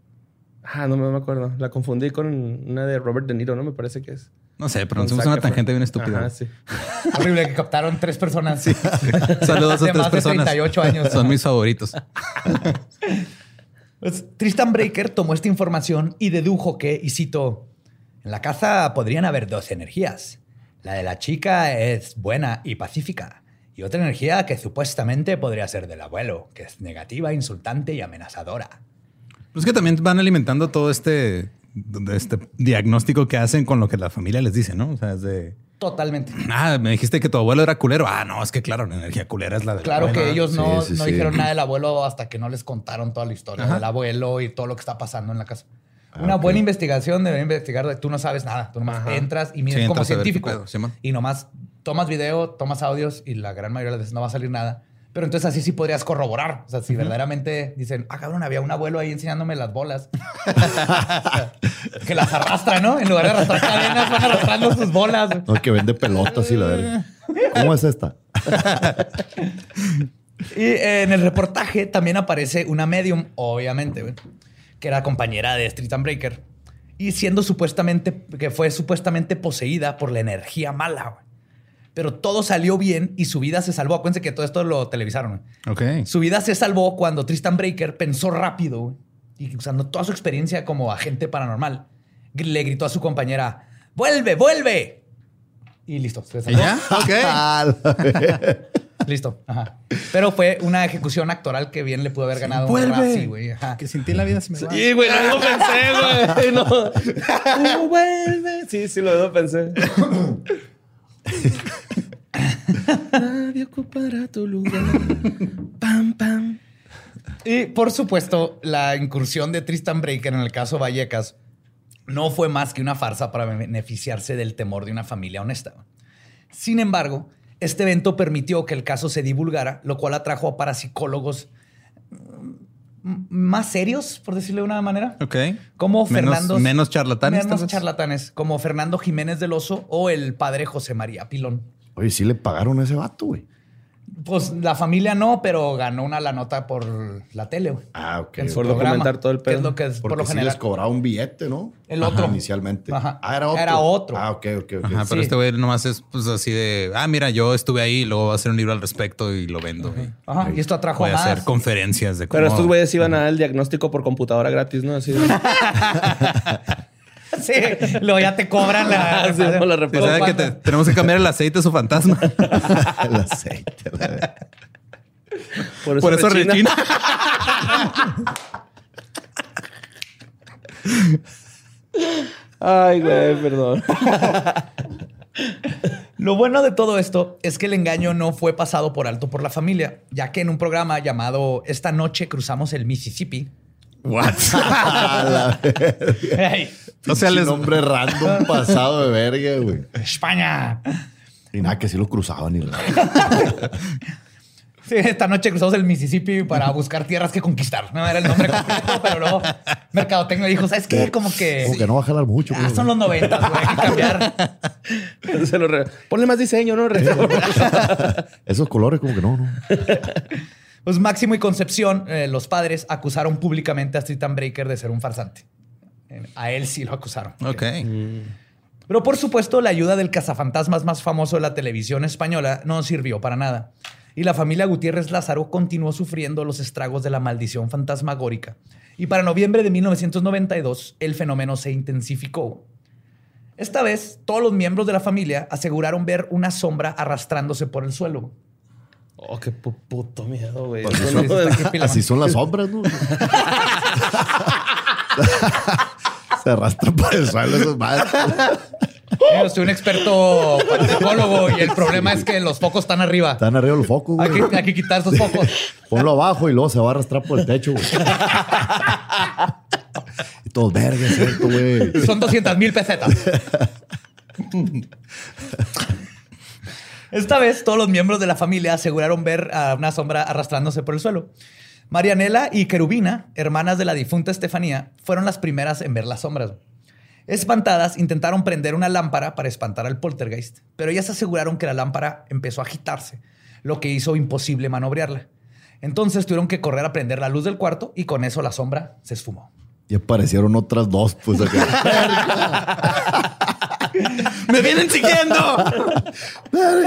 C: Ah, no me acuerdo. La confundí con una de Robert De Niro, ¿no? Me parece que es.
A: No sé, pero nos una tangente bien estúpida.
C: Ajá, sí.
B: Horrible que captaron tres personas.
A: Saludos a
B: De
A: tres
B: más de
A: personas.
B: 38 años.
A: Son mis favoritos.
B: Pues, Tristan Breaker tomó esta información y dedujo que, y cito, en la casa podrían haber dos energías. La de la chica es buena y pacífica. Y otra energía que supuestamente podría ser del abuelo, que es negativa, insultante y amenazadora.
A: Pues que también van alimentando todo este, este diagnóstico que hacen con lo que la familia les dice, ¿no? O sea, es de...
B: Totalmente.
A: Ah, me dijiste que tu abuelo era culero. Ah, no, es que claro, la energía culera es la del
B: Claro que ellos no,
D: Sí, sí,
B: no
D: sí.
B: dijeron nada del abuelo hasta que no les contaron toda la historia
A: Ajá.
B: del abuelo y todo lo que está pasando en la casa.
D: Ah,
B: Una buena investigación debería investigar tú no sabes nada. Tú nomás
C: Ajá.
B: entras y miras
A: Sí,
B: como científico. y nomás tomas video, tomas audios y la gran mayoría de las veces no va a salir nada. Pero entonces así sí podrías corroborar. O sea, si verdaderamente dicen, ah, cabrón, había un abuelo ahí enseñándome las bolas. que las arrastra, ¿no? En lugar de arrastrar cadenas, van arrastrando sus bolas.
D: No, que vende pelotas y la verga. ¿Cómo es esta?
B: Y eh, en el reportaje también aparece una medium, obviamente, güey, que era compañera de Street and Breaker. Y siendo supuestamente, que fue supuestamente poseída por la energía mala, güey. Pero todo salió bien y su vida se salvó. Acuérdense que todo esto lo televisaron. güey.
A: Ok.
B: Su vida se salvó cuando Tristan Breaker pensó rápido güey, y usando toda su experiencia como agente paranormal, le gritó a su compañera, ¡vuelve, vuelve! Y listo. se
A: ¿Y
B: salvó.
A: ya? Ok.
B: Listo. Ajá. Pero fue una ejecución actoral que bien le pudo haber ganado un. Razzie, güey. Ajá.
A: Que sin ti la vida se me va.
C: Sí, güey, no lo pensé, güey. No. Uh, vuelve. Sí, sí, lo pensé. Nadie ocupará tu lugar. Pam, pam.
B: Y por supuesto, la incursión de Tristan Breaker en el caso Vallecas no fue más que una farsa para beneficiarse del temor de una familia honesta. Sin embargo, este evento permitió que el caso se divulgara, lo cual atrajo a parapsicólogos mm, más serios, por decirlo de una manera.
A: Ok.
B: Como
A: Menos-
B: Fernando.
A: menos charlatanes,
B: Menos charlatanes, como Fernando Jiménez del Oso o el padre José María Pilón.
D: Oye, sí le pagaron a ese vato, güey.
B: Pues la familia no, pero ganó una la nota por la tele. güey.
D: Ah, ok.
B: En su
C: Por
B: programa,
C: documentar todo el
B: que es
C: pedo.
B: lo que es
D: Porque
B: por lo
D: sí
B: general.
D: les cobraba un billete, ¿no?
B: El
D: Ajá,
B: otro.
D: inicialmente.
B: Ajá.
D: Ah, era otro.
B: Era otro.
D: Ah, ok, ok, ok.
A: Ajá, pero
B: Sí.
A: este güey nomás es pues así de, ah, mira, yo estuve ahí, luego voy a hacer un libro al respecto y lo vendo. güey.
B: Ajá, y esto atrajo
A: Voy a
B: más.
A: hacer conferencias de cómo...
C: Pero estos güeyes iban a dar el diagnóstico por computadora gratis, ¿no? Así de...
B: Sí, luego ya te cobran la.
C: Sí, no, la
A: Sí,
C: repito.
A: ¿sabe que te- tenemos que cambiar el aceite a su fantasma.
D: El aceite. la.
A: Por eso
C: rechina.
A: retina.
C: Ay, güey, perdón.
B: Lo bueno de todo esto es que el engaño no fue pasado por alto por la familia, ya que en un programa llamado Esta noche cruzamos el Mississippi.
A: What?
D: Ah, la verga.
B: ¡Ey!
A: O sea, les-
D: nombre random pasado de verga, güey.
B: España.
D: Y nada, que sí lo cruzaban y
B: Sí, esta noche cruzamos el Mississippi para buscar tierras que conquistar. No era el nombre completo, pero luego Mercadotecnia dijo, ¿sabes qué? Como que...
D: Como que no va a jalar mucho.
B: Ah, son los 90, güey. Hay que cambiar.
C: Se lo re- Ponle más diseño, ¿no?
D: Esos colores como que no, no.
B: Pues Máximo y Concepción, eh, los padres, acusaron públicamente a Street Breaker de ser un farsante. Eh, A él sí lo acusaron.
A: ok.
B: Pero por supuesto, la ayuda del cazafantasmas más famoso de la televisión española no sirvió para nada. Y la familia Gutiérrez Lázaro continuó sufriendo los estragos de la maldición fantasmagórica. Y para noviembre de 1992, el fenómeno se intensificó. Esta vez, todos los miembros de la familia aseguraron ver una sombra arrastrándose por el suelo.
C: Oh, qué pu- puto miedo, güey.
D: Pues Así son las sombras, ¿no? Se arrastran por el suelo esos madres.
B: Yo soy un experto parapsicólogo y el problema es que los focos están arriba.
D: Están arriba los focos,
B: Hay
D: güey.
B: que, hay que quitar esos focos.
D: Ponlo abajo y luego se va a arrastrar por el techo, güey. Y todos vergas, güey.
B: Son 200 mil pesetas. Esta vez, todos los miembros de la familia aseguraron ver a una sombra arrastrándose por el suelo. Marianela y Querubina, hermanas de la difunta Estefanía, fueron las primeras en ver las sombras. Espantadas, intentaron prender una lámpara para espantar al poltergeist, pero ellas aseguraron que la lámpara empezó a agitarse, lo que hizo imposible manobrearla. Entonces tuvieron que correr a prender la luz del cuarto y con eso la sombra se esfumó.
D: Y aparecieron otras dos, pues acá.
A: ¡Me vienen siguiendo!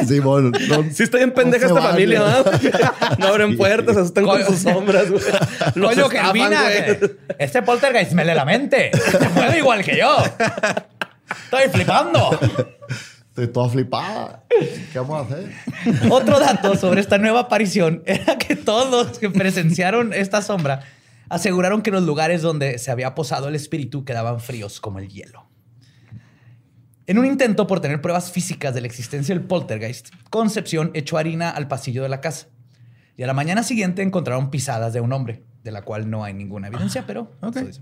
D: Sí, bueno, no-
C: Sí está bien pendeja
D: No
C: esta familia,
D: vale.
C: ¿verdad? No abren puertas, asustan con sus sombras, güey.
B: Coño, que este poltergeist me lee la mente. Se mueve igual que yo. Estoy flipando.
D: estoy toda flipada. ¿Qué vamos a hacer?
B: Otro dato sobre esta nueva aparición era que todos los que presenciaron esta sombra aseguraron que los lugares donde se había posado el espíritu quedaban fríos como el hielo. En un intento por tener pruebas físicas de la existencia del poltergeist, Concepción echó harina al pasillo de la casa. Y a la mañana siguiente encontraron pisadas de un hombre, de la cual no hay ninguna evidencia, pero...
A: ok.
B: eso dice.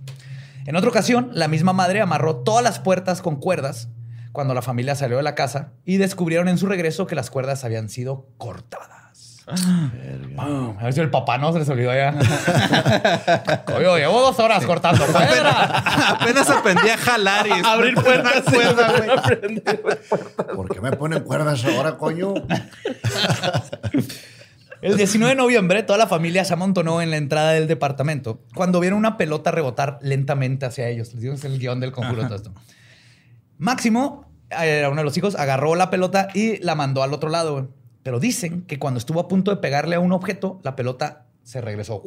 B: En otra ocasión, la misma madre amarró todas las puertas con cuerdas cuando la familia salió de la casa y descubrieron en su regreso que las cuerdas habían sido cortadas. A ver si el papá no se les olvidó ya. Coño, llevo dos horas cortando cuerdas.
A: Apenas aprendí a jalar y
C: Abrir puertas. sí,
D: ¿Por qué me ponen cuerdas ahora, coño?
B: El 19 de noviembre, toda la familia se amontonó en la entrada del departamento cuando vieron una pelota rebotar lentamente hacia ellos. Les digo, es el guion del conjuro todo esto. Máximo, era uno de los hijos, agarró la pelota y la mandó al otro lado. Pero dicen que cuando estuvo a punto de pegarle a un objeto, la pelota se regresó.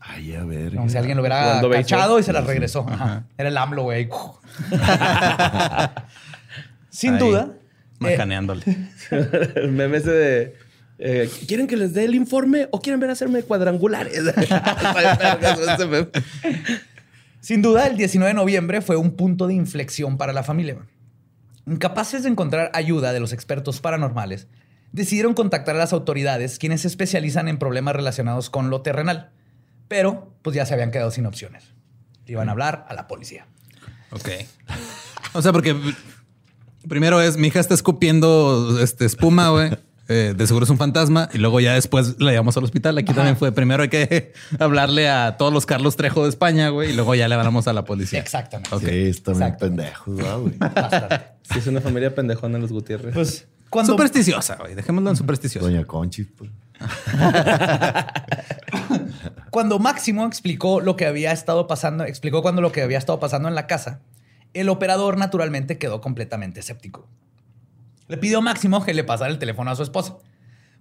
D: Ay, a ver.
B: Como si alguien lo hubiera cachado y se las regresó. Ajá. Era el AMLO, güey. Sin
A: Ahí,
B: duda. eh,
A: Macaneándole.
C: El meme ese de. eh, ¿Quieren que les dé el informe o quieren ver hacerme cuadrangulares?
B: Sin duda, el 19 de noviembre fue un punto de inflexión para la familia. Incapaces de encontrar ayuda de los expertos paranormales, decidieron contactar a las autoridades, quienes se especializan en problemas relacionados con lo terrenal. Pero, pues ya se habían quedado sin opciones. Iban a hablar a la policía.
A: Ok. O sea, porque primero es mi hija está escupiendo este, espuma, güey. Eh, de seguro es un fantasma y luego ya después la llevamos al hospital. Aquí también fue primero hay que hablarle a todos los Carlos Trejo de España, güey, y luego ya le hablamos a la policía.
B: Exactamente.
A: Ok.
D: Sí, están bien
B: Exacto.
D: pendejos, ¿verdad, güey.
B: Bastante.
C: Sí, es una familia pendejona los Gutiérrez.
B: Pues cuando,
A: Supersticiosa, güey. Dejémoslo en supersticiosa.
D: Doña Conchi, pues.
B: cuando Máximo explicó lo que había estado pasando, explicó cuando lo que había estado pasando en la casa, el operador naturalmente quedó completamente escéptico. Le pidió a Máximo que le pasara el teléfono a su esposa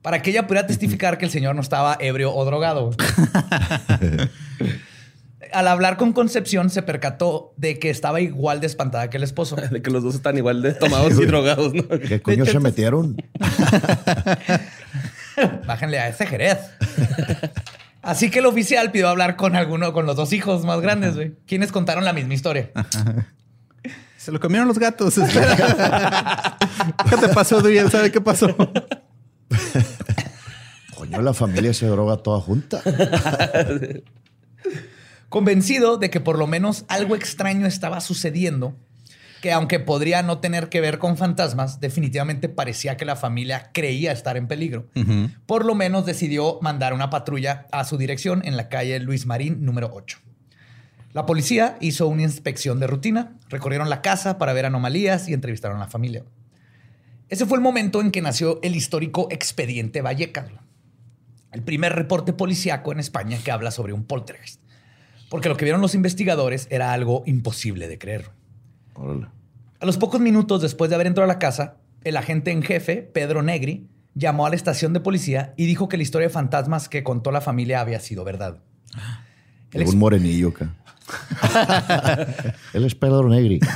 B: para que ella pudiera testificar que el señor no estaba ebrio o drogado. Al hablar con Concepción se percató de que estaba igual de espantada que el esposo.
C: De que los dos están igual de tomados y drogados, ¿no?
D: ¿Qué coño
B: hecho,
D: se
B: entonces-
D: metieron?
B: Bájenle a ese Jerez. Así que el oficial pidió hablar con alguno, con los dos hijos más grandes, güey, quienes contaron la misma historia.
A: Se lo comieron los gatos. ¿Qué te pasó, Duriel? ¿Sabe qué pasó?
D: Coño, la familia se droga toda junta.
B: Convencido de que por lo menos algo extraño estaba sucediendo, que aunque podría no tener que ver con fantasmas, definitivamente parecía que la familia creía estar en peligro. Por lo menos decidió mandar una patrulla a su dirección en la calle Luis Marín número 8. La policía hizo una inspección de rutina, recorrieron la casa para ver anomalías y entrevistaron a la familia. Ese fue el momento en que nació el histórico expediente Vallecas, el primer reporte policíaco en España que habla sobre un poltergeist. Porque lo que vieron los investigadores era algo imposible de creer.
D: Órale.
B: A los pocos minutos después de haber entrado a la casa, el agente en jefe, Pedro Negri, llamó a la estación de policía y dijo que la historia de fantasmas que contó la familia había sido verdad. El ex-
D: Un morenillo acá. Él es Pedro Negri.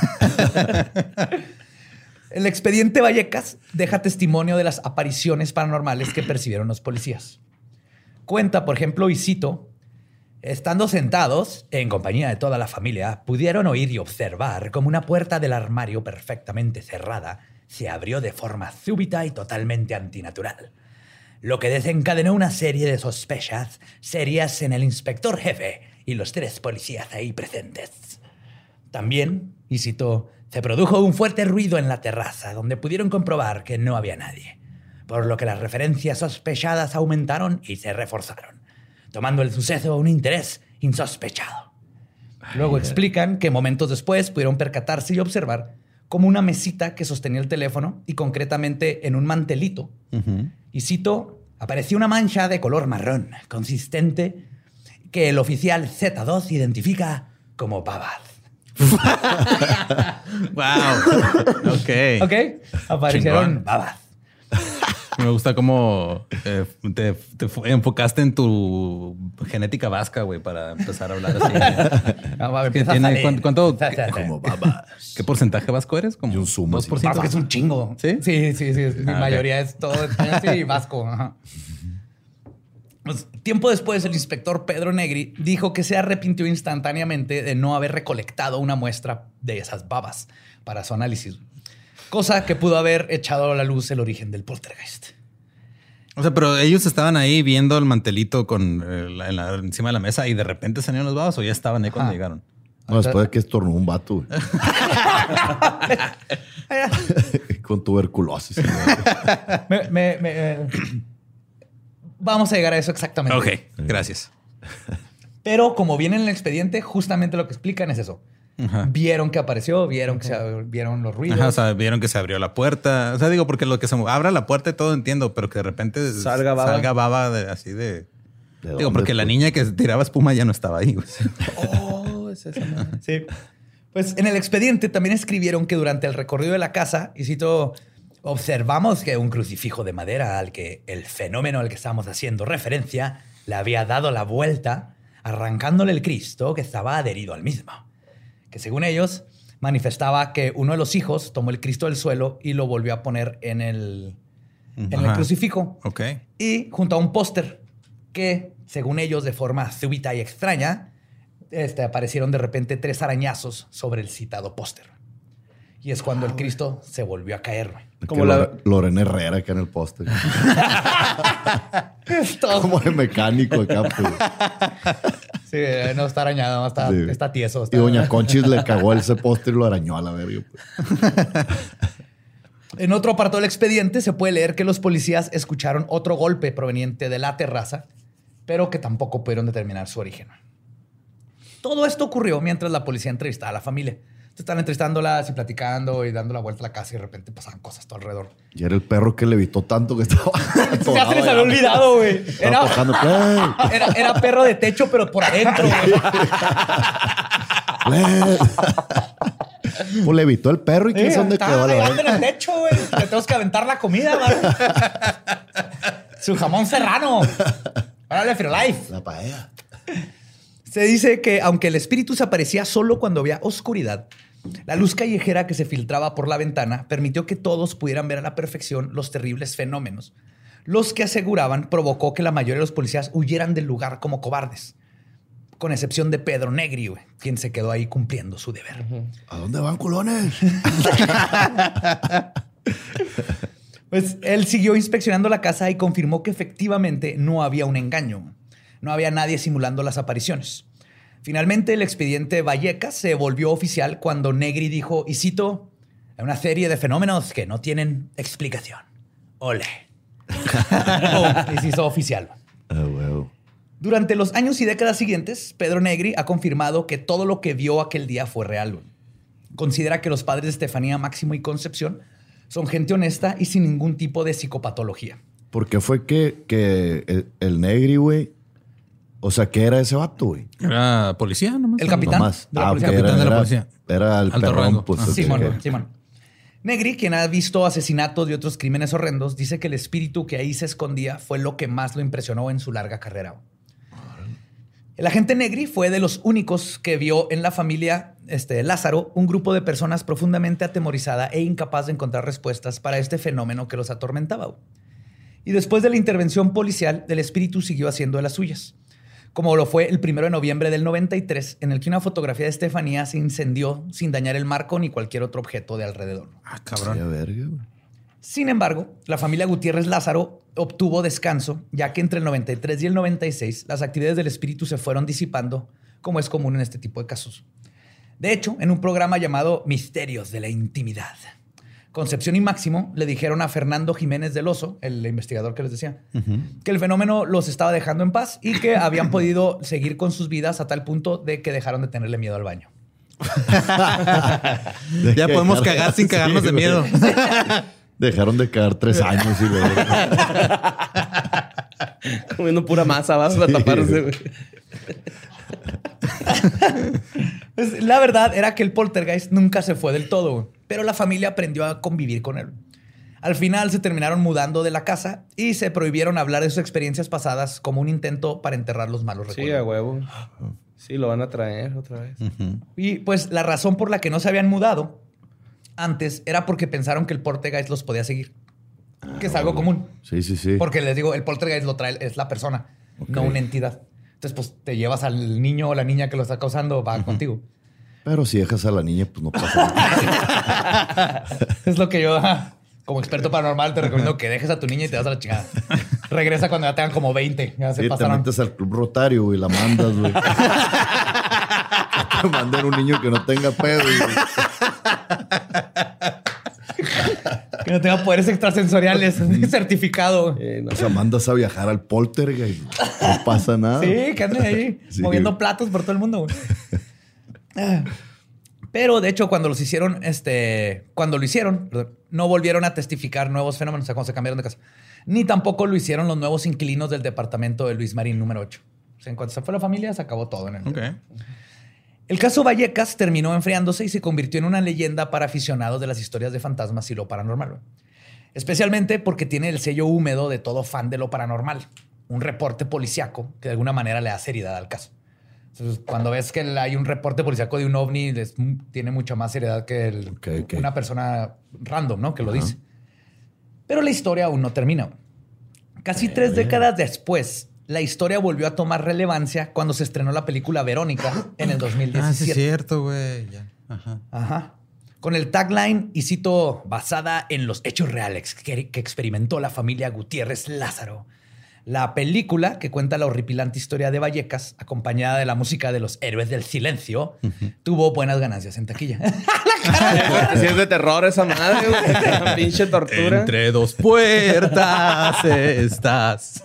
B: El expediente Vallecas deja testimonio de las apariciones paranormales que percibieron los policías. Cuenta, por ejemplo, y cito, estando sentados, en compañía de toda la familia, pudieron oír y observar como una puerta del armario perfectamente cerrada se abrió de forma súbita y totalmente antinatural, lo que desencadenó una serie de sospechas serias en el inspector jefe y los tres policías ahí presentes. También, y cito, se produjo un fuerte ruido en la terraza donde pudieron comprobar que no había nadie, por lo que las referencias sospechadas aumentaron y se reforzaron, tomando el suceso un interés insospechado. Luego explican que momentos después pudieron percatarse y observar como una mesita que sostenía el teléfono y concretamente en un mantelito. Y cito, apareció una mancha de color marrón consistente que el oficial Z2 identifica como babas.
A: wow. Ok.
B: ¿Ok? Aparecieron
A: Chingón. Me gusta cómo eh, te, enfocaste en tu genética vasca, güey, para empezar a hablar así.
B: Ah, va,
A: ¿Qué
B: empieza a
A: tiene? ¿Cuánto- cuánto-.
D: Como babas.
A: ¿Qué porcentaje vasco eres? Como
D: Y un sumo, sí.
A: 2%.
B: Vasco es un chingo.
A: ¿Sí?
B: Sí, sí, sí. Mi
A: Ah,
B: mayoría es todo sí, vasco. ajá. Pues, tiempo después, el inspector Pedro Negri dijo que se arrepintió instantáneamente de no haber recolectado una muestra de esas babas para su análisis. Cosa que pudo haber echado a la luz el origen del poltergeist.
A: O sea, pero ellos estaban ahí viendo el mantelito con eh, la- en la- encima de la mesa y de repente salieron los babos o ya estaban ahí cuando llegaron.
D: No, después de que estornudó un vato. Con tuberculosis.
B: Me- me- me- eh, Vamos a llegar a eso exactamente.
A: Ok, gracias.
B: Pero como viene en el expediente, justamente lo que explican es eso.
A: Ajá.
B: Vieron que apareció, vieron que se vieron los ruidos.
A: Ajá, o sea, vieron que se abrió la puerta. O sea, digo, porque lo que se abra la puerta y todo entiendo, pero que de repente
C: Salga baba.
A: salga baba de- así de.
D: ¿De
A: Digo, porque la
D: pues?
A: niña que tiraba espuma ya no estaba ahí. güey.
C: Oh, es esa madre.
B: Sí. Pues en el expediente también escribieron que durante el recorrido de la casa, y cito, observamos que un crucifijo de madera al que el fenómeno al que estamos haciendo referencia le había dado la vuelta, arrancándole el Cristo que estaba adherido al mismo. Que según ellos manifestaba que uno de los hijos tomó el Cristo del suelo y lo volvió a poner en el, en el crucifijo.
A: Ok.
B: Y junto a un póster que, según ellos, de forma súbita y extraña, este, aparecieron de repente tres arañazos sobre el citado póster. Y es cuando el Cristo se volvió a caer.
C: Como la-
D: Lorena Herrera acá en el.
B: Esto-
D: Como de mecánico acá.
B: Sí, eh, no está arañado, no está,
D: Sí.
B: está tieso. está-
D: Y Doña Conchis le cagó ese poste y lo arañó a la verga. pues.
B: En otro apartado del expediente se puede leer que los policías escucharon otro golpe proveniente de la terraza, pero que tampoco pudieron determinar su origen. Todo esto ocurrió mientras la policía entrevistaba a la familia. Estaban entrevistándolas y platicando y dando la vuelta a la casa y de repente pasaban cosas todo alrededor.
D: Y era el perro que levitó tanto que estaba.
B: Ya se les había olvidado, güey. Era, perro de techo, pero por adentro, güey.
D: ¡Play! Pues levitó el perro y quién sabe dónde quedó la
B: en el techo, güey. Le tenemos que aventar la comida, güey. Su jamón serrano. Órale, Firolife.
D: La paella.
B: Se dice que aunque el espíritu se aparecía solo cuando había oscuridad, la luz callejera que se filtraba por la ventana permitió que todos pudieran ver a la perfección los terribles fenómenos, los que aseguraban provocó que la mayoría de los policías huyeran del lugar como cobardes, con excepción de Pedro Negri, güey, quien se quedó ahí cumpliendo su deber.
D: ¿A dónde van, culones?
B: Pues él siguió inspeccionando la casa y confirmó que efectivamente no había un engaño. No había nadie simulando las apariciones. Finalmente, el expediente Vallecas se volvió oficial cuando Negri dijo, y cito, una serie de fenómenos que no tienen explicación. Ole. Pum, y se hizo oficial.
D: Ah, huevo.
B: Durante los años y décadas siguientes, Pedro Negri ha confirmado que todo lo que vio aquel día fue real. Considera que los padres de Estefanía, Máximo y Concepción son gente honesta y sin ningún tipo de psicopatología.
D: ¿Por qué fue que, que el, el negri, güey? O sea, ¿qué era ese vato, güey?
A: Era policía nomás.
B: El capitán.
D: Nomás.
B: de la
D: Ah,
B: policía.
A: Capitán
D: era,
A: de la
D: era-
A: policía.
D: Era el
A: Alto
D: perrón,
A: rango.
D: pues. Ok.
B: Simón, Simón. Negri, quien ha visto asesinatos y otros crímenes horrendos, dice que el espíritu que ahí se escondía fue lo que más lo impresionó en su larga carrera. El agente Negri fue de los únicos que vio en la familia este, Lázaro un grupo de personas profundamente atemorizada e incapaz de encontrar respuestas para este fenómeno que los atormentaba. Y después de la intervención policial, el espíritu siguió haciendo de las suyas. Como lo fue el primero de noviembre del 93, en el que una fotografía de Estefanía se incendió sin dañar el marco ni cualquier otro objeto de alrededor.
A: Ah, cabrón.
D: verga.
B: Sin embargo, la familia Gutiérrez Lázaro obtuvo descanso, ya que entre el 93 y el 96 las actividades del espíritu se fueron disipando, como es común en este tipo de casos. De hecho, en un programa llamado Misterios de la Intimidad, Concepción y Máximo le dijeron a Fernando Jiménez del Oso, el investigador que les decía, que el fenómeno los estaba dejando en paz y que habían podido seguir con sus vidas a tal punto de que dejaron de tenerle miedo al baño.
A: Ya podemos cagar sin cagarnos de miedo.
D: Dejaron de cagar tres años y luego.
C: Comiendo pura masa, vas a taparse,
D: güey.
B: Pues, la verdad era que el poltergeist nunca se fue del todo, güey, pero la familia aprendió a convivir con él. Al final se terminaron mudando de la casa y se prohibieron hablar de sus experiencias pasadas como un intento para enterrar los malos
C: Sí, a
B: recuerdos.
C: huevo. Sí, lo van a traer otra vez.
B: Y pues la razón por la que no se habían mudado antes era porque pensaron que el poltergeist los podía seguir, que es algo común.
D: Sí, sí, sí.
B: Porque les digo, el poltergeist lo trae, es la persona, no una entidad. Entonces, pues te llevas al niño o la niña que lo está causando, va contigo.
D: Pero si dejas a la niña, pues no pasa nada.
B: Es lo que yo, como experto paranormal, te recomiendo que dejes a tu niña y te das a la chingada. Regresa cuando ya tengan como 20. Ya se
D: Sí, te metes al club rotario, güey, la mandas, güey. te mandan un niño que no tenga pedo. güey.
B: Que no tenga poderes extrasensoriales. certificado.
C: Eh, no.
D: O sea, mandas a viajar al poltergeist. No pasa nada.
B: Sí, que anden ahí
D: Sí.
B: moviendo platos por todo el mundo. güey. Pero de hecho, cuando los hicieron, este, cuando lo hicieron, perdón, no volvieron a testificar nuevos fenómenos, o sea, cuando se cambiaron de casa. Ni tampoco lo hicieron los nuevos inquilinos del departamento de Luis Marín número 8. O sea, en cuanto se fue la familia, se acabó todo en el. El caso Vallecas terminó enfriándose y se convirtió en una leyenda para aficionados de las historias de fantasmas y lo paranormal. Especialmente porque tiene el sello húmedo de todo fan de lo paranormal. Un reporte policiaco que de alguna manera le da seriedad al caso. Entonces, cuando ves que hay un reporte policíaco de un ovni, es- tiene mucha más seriedad que el- una persona random, ¿no? Que lo dice. Pero la historia aún no termina. Casi tres décadas después, la historia volvió a tomar relevancia cuando se estrenó la película Verónica en el 2017.
A: Ah, sí, es cierto, güey. Ajá.
B: Ajá. Con el tagline, y cito, basada en los hechos reales que, que experimentó la familia Gutiérrez Lázaro. La película, que cuenta la horripilante historia de Vallecas, acompañada de la música de los héroes del silencio, tuvo buenas ganancias en taquilla.
C: Si es de terror esa madre, güey. Pinche tortura.
A: Entre dos puertas estás.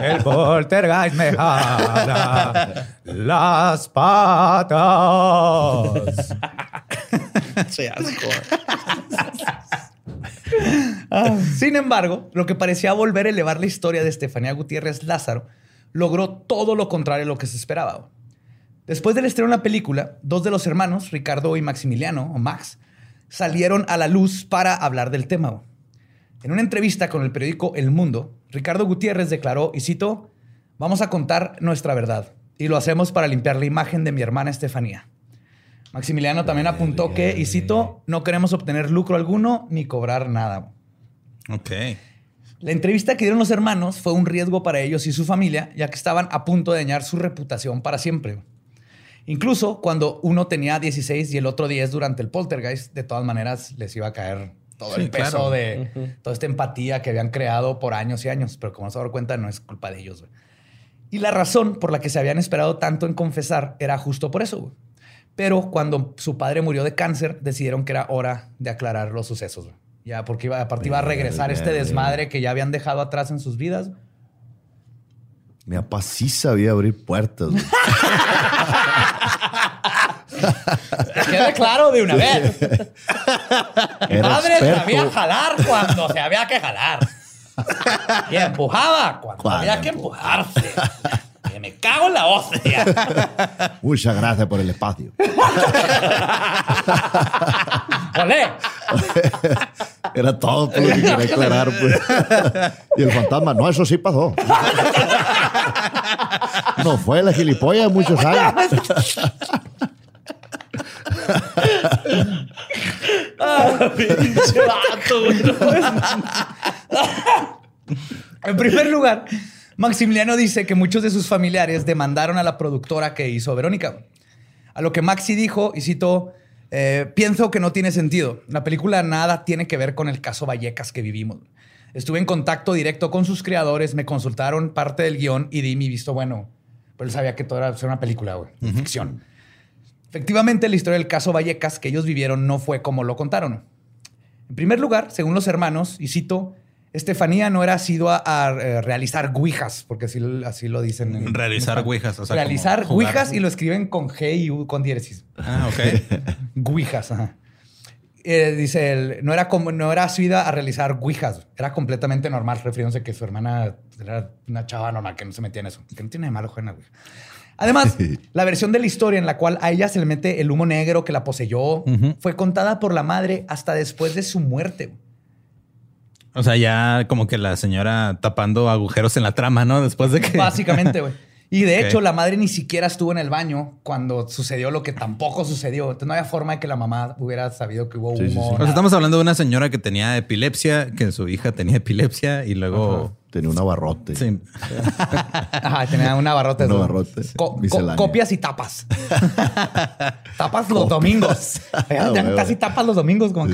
B: El poltergeist me jala las patas.
C: Sí, asco.
B: Ah, Sin embargo, lo que parecía volver a elevar la historia de Estefanía Gutiérrez Lázaro logró todo lo contrario a lo que se esperaba. Después del estreno de la película, dos de los hermanos, Ricardo y Maximiliano, o Max, salieron a la luz para hablar del tema. En una entrevista con el periódico El Mundo, Ricardo Gutiérrez declaró, y cito, vamos a contar nuestra verdad, y lo hacemos para limpiar la imagen de mi hermana Estefanía. Maximiliano también apuntó que, y cito, no queremos obtener lucro alguno ni cobrar nada.
A: Ok.
B: La entrevista que dieron los hermanos fue un riesgo para ellos y su familia, ya que estaban a punto de dañar su reputación para siempre. Incluso cuando uno tenía 16 y el otro 10 durante el poltergeist, de todas maneras les iba a caer todo
A: Sí,
B: el peso
A: claro.
B: de toda esta empatía que habían creado por años y años. Pero como se dan cuenta, no es culpa de ellos. Y la razón por la que se habían esperado tanto en confesar era justo por eso. Pero cuando su padre murió de cáncer, decidieron que era hora de aclarar los sucesos. güey. Ya, porque iba, aparte iba a regresar este desmadre que ya habían dejado atrás en sus vidas.
D: Mi papá sí sabía abrir puertas. güey.
B: Que quede claro de una vez. Mi padre
D: experto.
B: sabía jalar cuando se había que jalar. Y empujaba cuando
D: Cuando
B: había que empujarse. Que me cago en la hostia.
D: Muchas gracias por el espacio.
B: Olé.
D: Era todo por lo que quería aclarar. Pues. Y el fantasma, no, eso sí pasó. No fue la gilipollas de muchos años.
C: Pinche vato.
B: En primer lugar, Maximiliano dice que muchos de sus familiares demandaron a la productora que hizo Verónica. A lo que Maxi dijo, y cito, eh, pienso que no tiene sentido. La película nada tiene que ver con el caso Vallecas que vivimos. Estuve en contacto directo con sus creadores, me consultaron parte del guion y di mi visto bueno. Pero él sabía que todo era una película, güey, ficción. Efectivamente, la historia del caso Vallecas que ellos vivieron no fue como lo contaron. En primer lugar, según los hermanos, y cito, Estefanía no era asidua a, eh, realizar guijas, porque así, así lo dicen. en-
A: Realizar
B: en-
A: ouijas, o sea,
B: realizar
A: jugar.
B: guijas y lo escriben con G y U con diéresis.
A: Ah, ok.
B: Guijas, ajá. Eh, dice él, no era como, no era asidua a realizar guijas, era completamente normal, refiriéndose que su hermana era una chava normal que no se metía en eso, que no tiene de malo güey. Además, la versión de la historia en la cual a ella se le mete el humo negro que la poseyó fue contada por la madre hasta después de su muerte.
A: O sea, ya como que la señora tapando agujeros en la trama, ¿no? Después de que.
B: Básicamente, güey. Y de hecho, la madre ni siquiera estuvo en el baño cuando sucedió lo que tampoco sucedió. Entonces, no había forma de que la mamá hubiera sabido que hubo
D: Sí, sí,
B: humo.
D: sí.
A: O sea,
B: nada.
A: estamos hablando de una señora que tenía epilepsia, que su hija tenía epilepsia y luego.
D: Tenía un abarrote.
A: Sí.
B: Ajá, tenía un abarrote.
D: Un abarrote,
B: Co- co-
D: misceláneo.
B: copias y tapas. tapas los domingos.
D: Ah,
B: casi tapas los domingos como
D: Sí.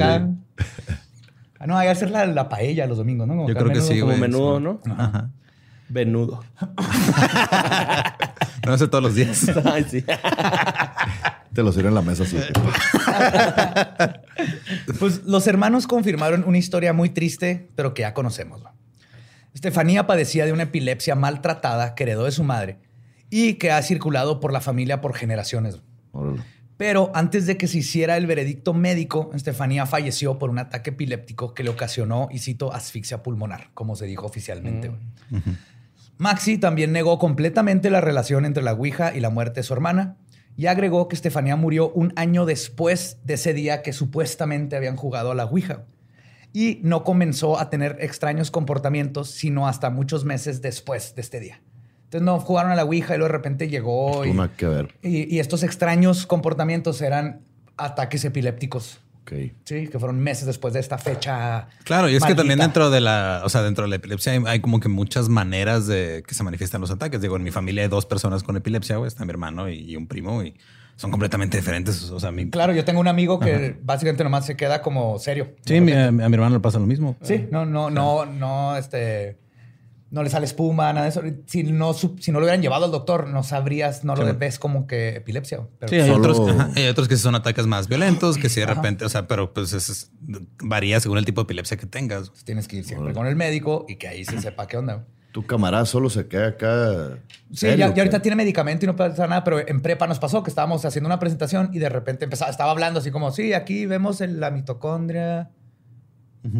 B: Ah, no, hay que hacer la, la paella los domingos, ¿no? Como
A: Yo creo que
B: menudo
A: sí,
B: como
A: güey.
C: menudo,
A: sí.
C: ¿no?
A: Ajá.
C: Venudo.
A: No sé todos los días.
C: Ay, sí.
D: Te lo sirven en la mesa así.
B: Pues los hermanos confirmaron una historia muy triste, pero que ya conocemos. ¿no? Estefanía padecía de una epilepsia maltratada que heredó de su madre y que ha circulado por la familia por generaciones.
D: Órale.
B: Pero antes de que se hiciera el veredicto médico, Estefanía falleció por un ataque epiléptico que le ocasionó, y cito, asfixia pulmonar, como se dijo oficialmente. güey. Maxi también negó completamente la relación entre la Ouija y la muerte de su hermana y agregó que Estefanía murió un año después de ese día que supuestamente habían jugado a la Ouija. Y no comenzó a tener extraños comportamientos, sino hasta muchos meses después de este día. Entonces no jugaron a la Ouija y luego de repente llegó.
D: Tú
B: Y,
D: que ver.
B: y- y estos extraños comportamientos eran ataques epilépticos.
D: Ok.
B: Sí, que fueron meses después de esta fecha.
A: Claro, y es que también dentro de la, o sea, dentro de la epilepsia hay, hay como que muchas maneras de que se manifiestan los ataques. Digo, en mi familia hay dos personas con epilepsia, güey, está mi hermano y, y un primo y son completamente diferentes. O sea, mi,
B: Claro, yo tengo un amigo que básicamente nomás se queda como serio.
A: sí, mi- a, mi hermano le pasa lo mismo.
B: Sí, no, no, no, no, este. No le sale espuma, nada de eso. Si no, si no lo hubieran llevado al doctor, no sabrías, no lo
A: Sí.
B: ves como que epilepsia. Pero
A: Sí, hay
D: Solo-
A: otros, ajá, hay otros que son ataques más violentos, que sí de
B: Ajá.
A: repente, o sea, pero pues es- es- varía según el tipo de epilepsia que tengas.
B: tienes que ir siempre con el médico y que ahí se sepa qué onda.
D: Tu camarada solo se queda acá.
B: Sí,
D: serio,
B: ya, ya ahorita tiene medicamento y no puede hacer nada, pero en prepa nos pasó que estábamos haciendo una presentación y de repente empezaba, estaba hablando así como, sí, aquí vemos el- la mitocondria.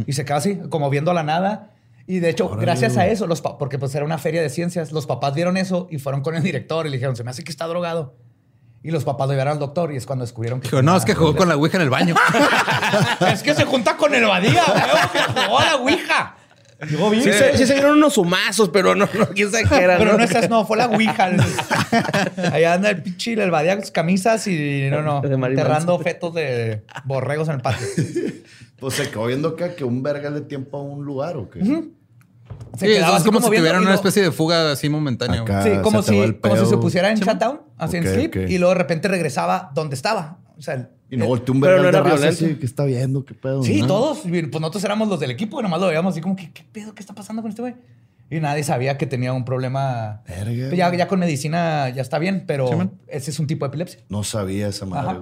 B: Y se queda así, como viendo a la nada. Y de hecho,
D: Órale,
B: gracias a eso, los porque pues era una feria de ciencias, los papás vieron eso y fueron con el director y le dijeron, se me hace que está drogado. Y los papás lo llevaron al doctor y es cuando descubrieron que...
A: Dijo, no, es que jugó con la ouija en el baño.
B: es que se junta con el Badía, que jugó a la Ouija. Llegó bien.
C: Sí, se, sí se dieron unos humazos, pero no, no, quién sabe qué era.
B: Pero no esas, no, fue la Ouija. Allá anda el pinche el Badía con sus camisas y no, no, enterrando fetos de borregos en el patio.
D: Pues se quedó viendo acá que un verga de tiempo a un lugar o qué.
B: Se
A: Sí,
B: quedaba
A: es
B: así
A: como, si tuvieran una especie de fuga así momentánea.
D: Acá.
B: Sí, como si, como si se pusiera en
A: Sí,
B: shutdown, así en sleep, y luego de repente regresaba donde estaba. O sea, el-
D: Y no volteó un
C: Pero no era violento.
D: que está viendo? ¿Qué pedo?
B: Sí,
D: ¿no?
B: todos. Pues nosotros éramos los del equipo y nomás lo veíamos así como que, ¿qué pedo? ¿Qué está pasando con este güey? Y nadie sabía que tenía un problema.
D: Verga,
B: ya, ya con medicina ya está bien, pero
A: Sí,
B: ese es un tipo de epilepsia.
D: No sabía esa madre.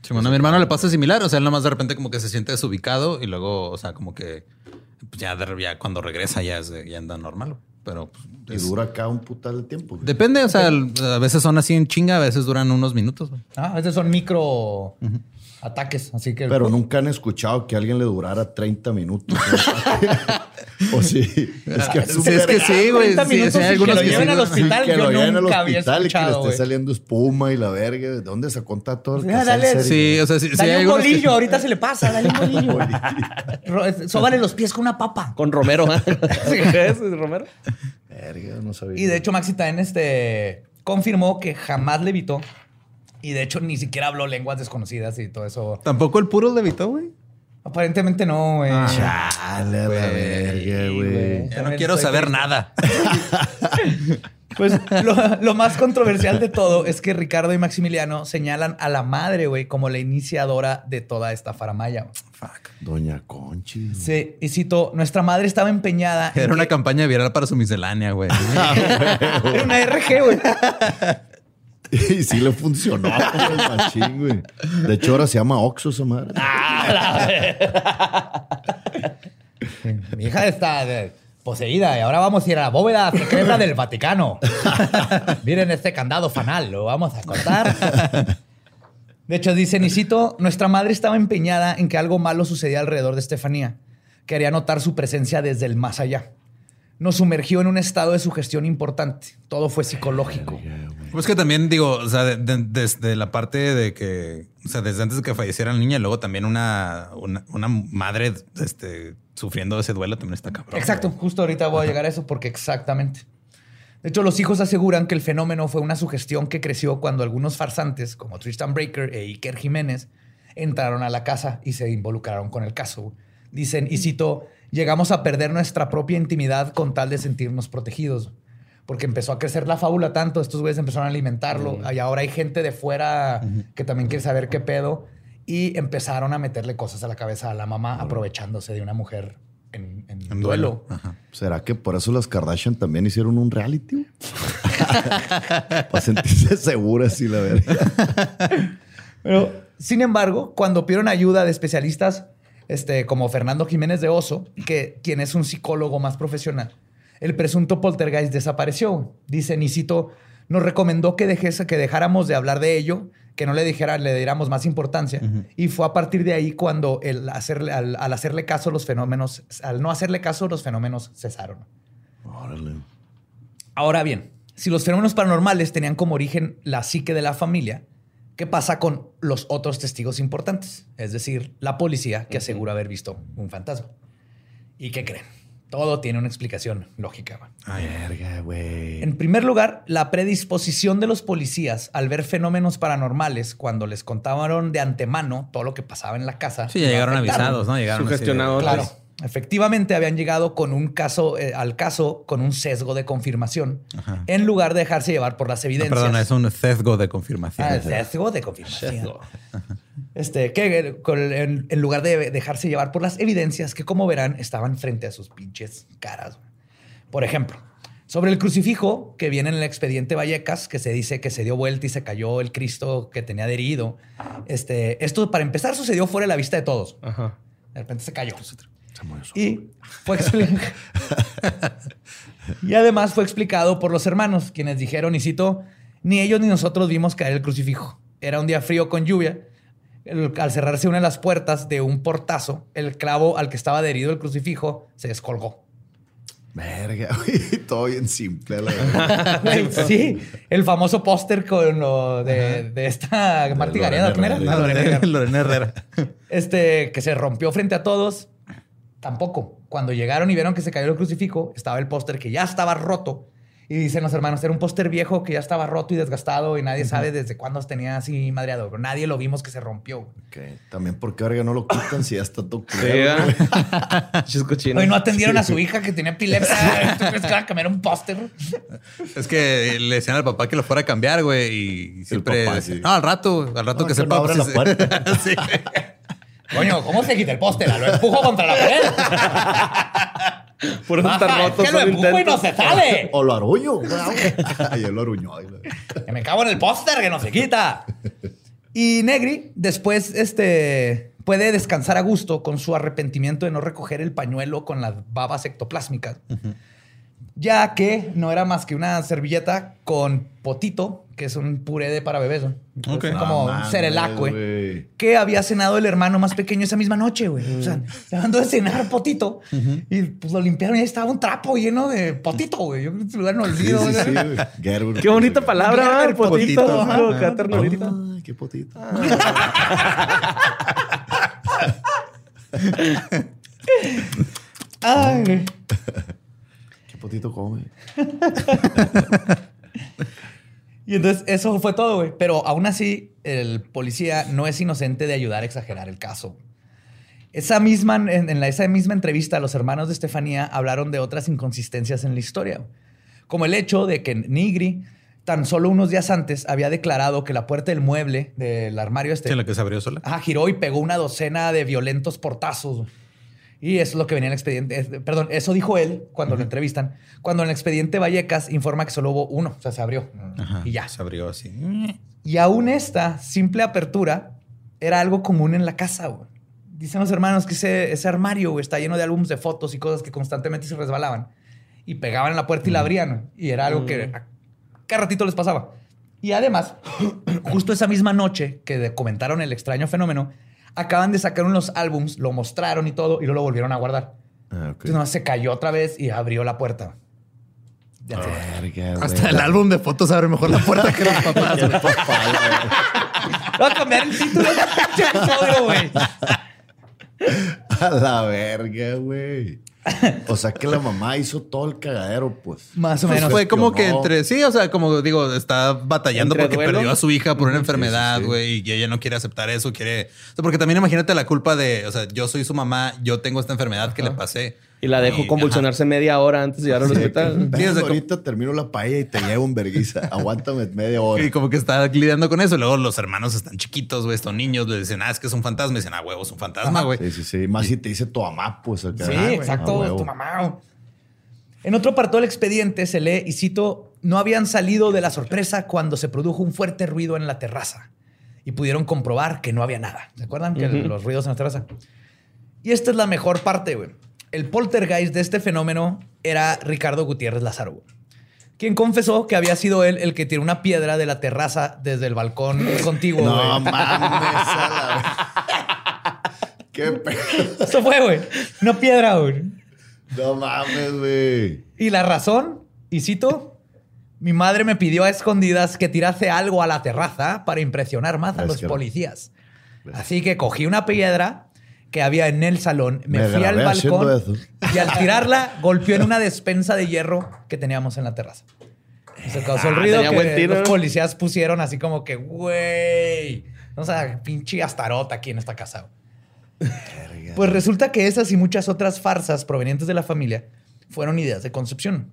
A: Sí, bueno, a mi hermano le pasa similar. O sea, él nomás de repente como que se siente desubicado y luego, o sea, como que ya, de- ya cuando regresa ya, es de- ya anda normal. Pero pues,
D: Y dura acá un putal de tiempo. güey.
A: depende. O sea, a veces son así en chinga, a veces duran unos minutos. güey.
B: Ah, esos son micro ataques. Así que.
D: Pero nunca han escuchado que a alguien le durara 30 minutos. o sí. Es que,
A: Sí, es que sí, güey.
B: 30
A: Sí,
B: minutos
A: sí, hay
B: que lo lleven al
A: ¿no?
B: hospital.
D: que
B: yo
D: lo lleven al hospital y que le esté saliendo espuma y la verga. ¿De dónde se cuenta todo el
B: Ah, dale?
A: Sí, o sea, sí,
B: Dale
A: hay
B: un
A: que-
B: bolillo, ahorita se le pasa, dale un bolillo. Sóbale los pies con una papa.
C: Con Romero. ¿eh? ¿Qué es Romero?
D: Verga, no sabía.
B: Y de hecho, Maxi también este, confirmó que jamás le evitó. Y de hecho, ni siquiera habló lenguas desconocidas y todo eso.
A: Tampoco el puro levitó, güey.
B: Aparentemente no, güey.
D: Chale, a la verga, güey.
A: Ya no quiero saber
B: triste.
A: nada.
B: Pues lo, lo más controversial de todo es que Ricardo y Maximiliano señalan a la madre, güey, como la iniciadora de toda esta faramaya.
A: Fuck.
D: Doña Conchi.
B: Sí, y cito, nuestra madre estaba empeñada. en
A: Era una
B: que-
A: campaña viral para su miscelánea, güey.
B: Era una RG, güey.
D: Y sí le funcionó el machín. De hecho, ahora se llama Oxxo esa madre.
B: Mi hija está poseída y ahora vamos a ir a la bóveda secreta del Vaticano. Miren este candado fanal, lo vamos a cortar. De hecho, dice Nisito, nuestra madre estaba empeñada en que algo malo sucedía alrededor de Estefanía. Quería notar su presencia desde el más allá. Nos sumergió en un estado de sugestión importante. Todo fue psicológico.
A: Pues que también digo, o sea, de- de- desde la parte de que, o sea, desde antes de que falleciera la niña, luego también una, una, una madre este, sufriendo ese duelo también está cabrón.
B: Exacto, justo ahorita voy a llegar a eso porque exactamente. De hecho, los hijos aseguran que el fenómeno fue una sugestión que creció cuando algunos farsantes, como Tristan Breaker e Iker Jiménez, entraron a la casa y se involucraron con el caso. Dicen, y cito, llegamos a perder nuestra propia intimidad con tal de sentirnos protegidos. Porque empezó a crecer la fábula tanto, estos güeyes empezaron a alimentarlo, y ahora hay gente de fuera que también quiere saber qué pedo, y empezaron a meterle cosas a la cabeza a la mamá, aprovechándose de una mujer en, en
A: En
B: duelo.
A: duelo. Ajá.
D: ¿Será que por eso las Kardashian también hicieron un reality? Para sentirse seguras y la verga.
B: Pero, sin embargo, cuando pidieron ayuda de especialistas este, como Fernando Jiménez de Oso, que, quien es un psicólogo más profesional, el presunto poltergeist desapareció. Dice, Nisito nos recomendó que, dejese, que dejáramos de hablar de ello, que no le dijera, le diéramos más importancia. Y fue a partir de ahí cuando el hacerle, al, al hacerle caso los fenómenos, al no hacerle caso, los fenómenos cesaron.
D: Órale.
B: Ahora bien, si los fenómenos paranormales tenían como origen la psique de la familia, ¿qué pasa con los otros testigos importantes? Es decir, la policía que asegura haber visto un fantasma. ¿Y qué creen? Todo tiene una explicación lógica.
D: Verga, güey.
B: En primer lugar, la predisposición de los policías al ver fenómenos paranormales cuando les contaban de antemano todo lo que pasaba en la casa.
A: Sí, ya llegaron
B: afectaron.
A: avisados, ¿no? Llegaron así de-
C: Sugestionados.
B: Claro. Efectivamente, habían llegado con un caso eh, al caso con un sesgo de confirmación
A: Ajá.
B: en lugar de dejarse llevar por las
A: No,
B: evidencias.
A: perdón, es un sesgo de confirmación.
B: Ah, sesgo de confirmación. Este, que en, en lugar de dejarse llevar por las evidencias que, como verán, estaban frente a sus pinches caras. Por ejemplo, sobre el crucifijo que viene en el expediente Vallecas, que se dice que se dio vuelta y se cayó el Cristo que tenía adherido. Este, esto, para empezar, sucedió fuera de la vista de todos.
C: Ajá.
B: De repente se cayó. Y fue y además fue explicado por los hermanos, quienes dijeron, y cito, ni ellos ni nosotros vimos caer el crucifijo. Era un día frío con lluvia. El- al cerrarse una de las puertas de un portazo, el clavo al que estaba adherido el crucifijo se descolgó.
D: Verga, güey. Todo bien simple, la verdad.
B: Güey, sí, el famoso póster con lo de, de esta Martí
D: Lorena
B: Gareda. Lorena Herrera. este, que se rompió frente a todos, tampoco. Cuando llegaron y vieron que se cayó el crucifijo, estaba el póster que ya estaba roto. Y dicen los hermanos, era un póster viejo que ya estaba roto y desgastado y nadie sabe desde cuándo tenía así madreado. Pero nadie lo vimos que se rompió.
D: Ok. También porque verga no lo quitan si ya está todo
C: Sí. Pinches cochinos.
B: Hoy no atendieron a su hija que tenía epilepsia. ¿Tú crees que van a cambiar un póster?
A: Es que le decían al papá que lo fuera a cambiar, güey, y siempre...
D: papá, sí.
A: No, al rato, al rato
D: No,
A: que
D: que
A: sepa...
D: no
A: pues,
D: la
A: sí,
D: puerta.
B: Coño, ¿cómo se quita el póster? Lo empujo contra la pared.
C: Por eso está roto.
B: es que lo empujo y no se sale.
D: O lo aruño. Ay, él lo aruñó.
B: Que me cago en el póster que no se quita. Y Negri después este, puede descansar a gusto con su arrepentimiento de no recoger el pañuelo con las babas ectoplásmicas. Ya que no era más que una servilleta con potito, que es un puré de para bebés. ¿no?
D: No
B: como un
D: mames,
B: cerelac, güey.
D: güey.
B: Que había cenado el hermano más pequeño esa misma noche, güey. O sea, se mandó de cenar potito. Y pues lo limpiaron y ahí estaba un trapo lleno de potito, güey. Yo creo que ese lugar no
D: Sí,
B: olvido.
D: sí,
B: güey.
D: sí, güey. Gerber.
C: Qué bonita palabra,
B: Gerber.
C: Potito. ternurita.
D: Ay, qué potito.
B: Ay.
D: Qué potito come.
B: Y entonces eso fue todo, güey. Pero aún así, el policía no es inocente de ayudar a exagerar el caso. Esa misma, en, en la, esa misma entrevista, los hermanos de Estefanía hablaron de otras inconsistencias en la historia. Como el hecho de que Nigri, tan solo unos días antes, había declarado que la puerta del mueble del armario este
A: Sí, la que se abrió sola.
B: Ajá, giró y pegó una docena de violentos portazos. Y eso es lo que venía en el expediente. es- Perdón, eso dijo él cuando lo entrevistan. Cuando en el expediente Vallecas informa que solo hubo uno, o sea, se abrió.
A: Ajá,
B: Y ya.
A: Se abrió así.
B: Y aún esta simple apertura era algo común en la casa. güey. Dicen los hermanos que ese, ese armario güey, está lleno de álbumes de fotos y cosas que constantemente se resbalaban. Y pegaban en la puerta y la abrían. Y era algo que a cada ratito les pasaba. Y además, justo esa misma noche que comentaron el extraño fenómeno, acaban de sacar unos álbums, lo mostraron y todo, y luego lo volvieron a guardar.
D: Ah, ok.
B: Entonces nomás se cayó otra vez y abrió la puerta. Ya
D: güey.
A: Hasta el álbum de fotos abre mejor la puerta que los papás.
B: Voy a cambiar el título de episodio, güey.
D: A la verga, güey. O sea que la mamá hizo todo el cagadero, pues.
B: Más o
A: Pues
B: menos.
A: fue como que entre sí, o sea, como digo, está batallando
C: Entre
A: porque
C: duelo.
A: perdió a su hija por una
D: Sí, sí,
A: enfermedad,
D: sí.
A: güey, y ella no quiere aceptar eso, quiere. o sea, porque también imagínate la culpa de, o sea, yo soy su mamá, yo tengo esta enfermedad que le pasé.
C: Y la dejo
A: Y,
C: convulsionarse media hora antes de llegar al
D: Sí,
C: hospital.
D: que, "Ven,
A: Sí, o sea,
D: ahorita termino la paella y te llevo un verguiza. Aguántame media hora.
A: Y como que está lidiando con eso. Y luego los hermanos están chiquitos, güey, estos niños le dicen, ah, es que es un fantasma. Y dicen, ah, huevo, es un fantasma, güey.
D: Sí, sí, sí. Más si te dice tu mamá, pues acá.
B: Sí,
D: Ah,
B: exacto,
D: a huevo.
B: tu mamá. En otro apartado del expediente se lee, y cito, no habían salido de la sorpresa cuando se produjo un fuerte ruido en la terraza y pudieron comprobar que no había nada. ¿Se acuerdan que los ruidos en la terraza? Y esta es la mejor parte, güey. El poltergeist de este fenómeno era Ricardo Gutiérrez Lázaro, quien confesó que había sido él el que tiró una piedra de la terraza desde el balcón contiguo.
D: No mames. a la- Qué pedo.
B: Eso fue, güey. Una piedra, güey.
D: No mames, güey.
B: Y la razón, y cito, mi madre me pidió a escondidas que tirase algo a la terraza para impresionar más a los policías. Así que cogí una piedra que había en el salón, me,
D: Me
B: fui al balcón
D: eso.
B: y al tirarla golpeó en una despensa de hierro que teníamos en la terraza. Y Se causó el
C: Ah,
B: ruido
C: tenía
B: que los policías pusieron así como que, güey, o sea, pinche astarota aquí en esta casa. Pues resulta que esas y muchas otras farsas provenientes de la familia fueron ideas de Concepción,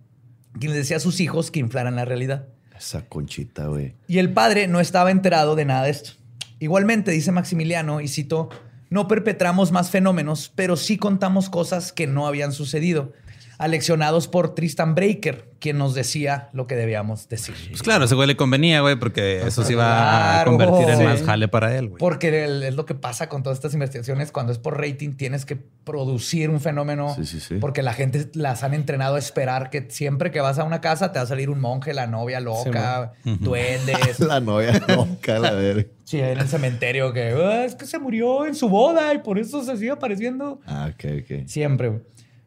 B: quien les decía a sus hijos que inflaran la realidad.
D: Esa conchita, güey.
B: Y el padre no estaba enterado de nada de esto. Igualmente, dice Maximiliano, y cito, no perpetramos más fenómenos, pero sí contamos cosas que no habían sucedido, aleccionados por Tristan Breaker, quien nos decía lo que debíamos decir.
A: Pues claro, ese güey le convenía, güey, porque eso se iba a
B: Claro.
A: convertir en
B: Sí.
A: más jale para él, güey.
B: Porque el- es lo que pasa con todas estas investigaciones. Cuando es por rating, tienes que producir un fenómeno.
D: Sí, sí, sí.
B: Porque la gente las han entrenado a esperar que siempre que vas a una casa te va a salir un monje, la novia loca, duendes.
D: La novia loca, la verga.
B: Sí, en el cementerio que "Ah, es que se murió en su boda y por eso se sigue apareciendo.
D: Ah, ok, ok.
B: Siempre. güey.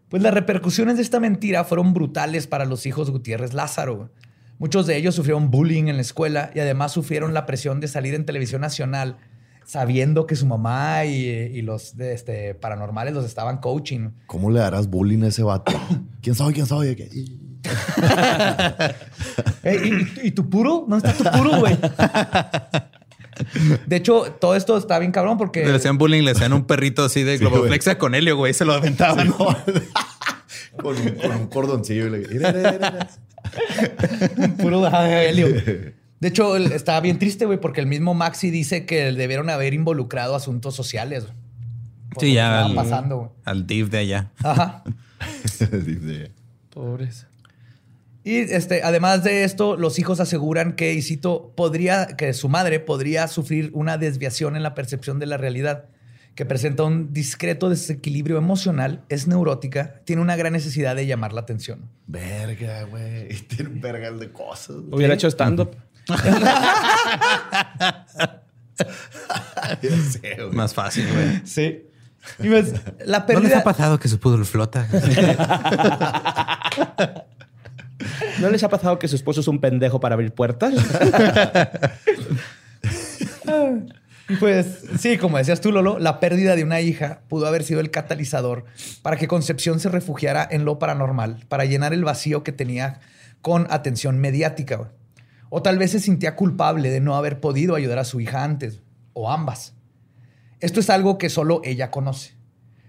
B: Pues las repercusiones de esta mentira fueron brutales para los hijos Gutiérrez Lázaro. Muchos de ellos sufrieron bullying en la escuela y además sufrieron la presión de salir en televisión nacional sabiendo que su mamá y, y los de, este, paranormales los estaban coaching.
D: ¿Cómo le darás bullying a ese vato? ¿Quién sabe? ¿Quién sabe? ¿Qué?
B: Ey, ¿y, y tu puro? ¿Dónde está tu puro, güey? De hecho, todo esto está bien cabrón porque...
A: Le hacían bullying, le hacían un perrito así de Globoflexia con Helio, güey. Se lo aventaban.
D: con, un, con un cordoncillo. y le-.
B: Puro ajá, helio. De hecho, estaba bien triste, güey, porque el mismo Maxi dice que debieron haber involucrado asuntos sociales.
A: Sí, ya al,
B: pasando,
A: al div de allá.
B: Ajá.
D: Dice,
C: Pobres.
B: Y este, además de esto, los hijos aseguran que, y cito, podría, que su madre podría sufrir una desviación en la percepción de la realidad, que presenta un discreto desequilibrio emocional, es neurótica, tiene una gran necesidad de llamar la atención.
D: Verga, güey. Y Tiene un vergal de cosas.
C: Hubiera hecho stand-up.
D: Sé.
A: Más fácil, güey.
B: Sí. Y ves, la
A: ¿No les
B: pérdida...
A: ha pasado que su pudor flota?
C: ¿No les ha pasado que su esposo es un pendejo para abrir puertas?
B: Pues sí, como decías tú, Lolo, la pérdida de una hija pudo haber sido el catalizador para que Concepción se refugiara en lo paranormal, para llenar el vacío que tenía con atención mediática. O tal vez se sentía culpable de no haber podido ayudar a su hija antes, o ambas. Esto es algo que solo ella conoce.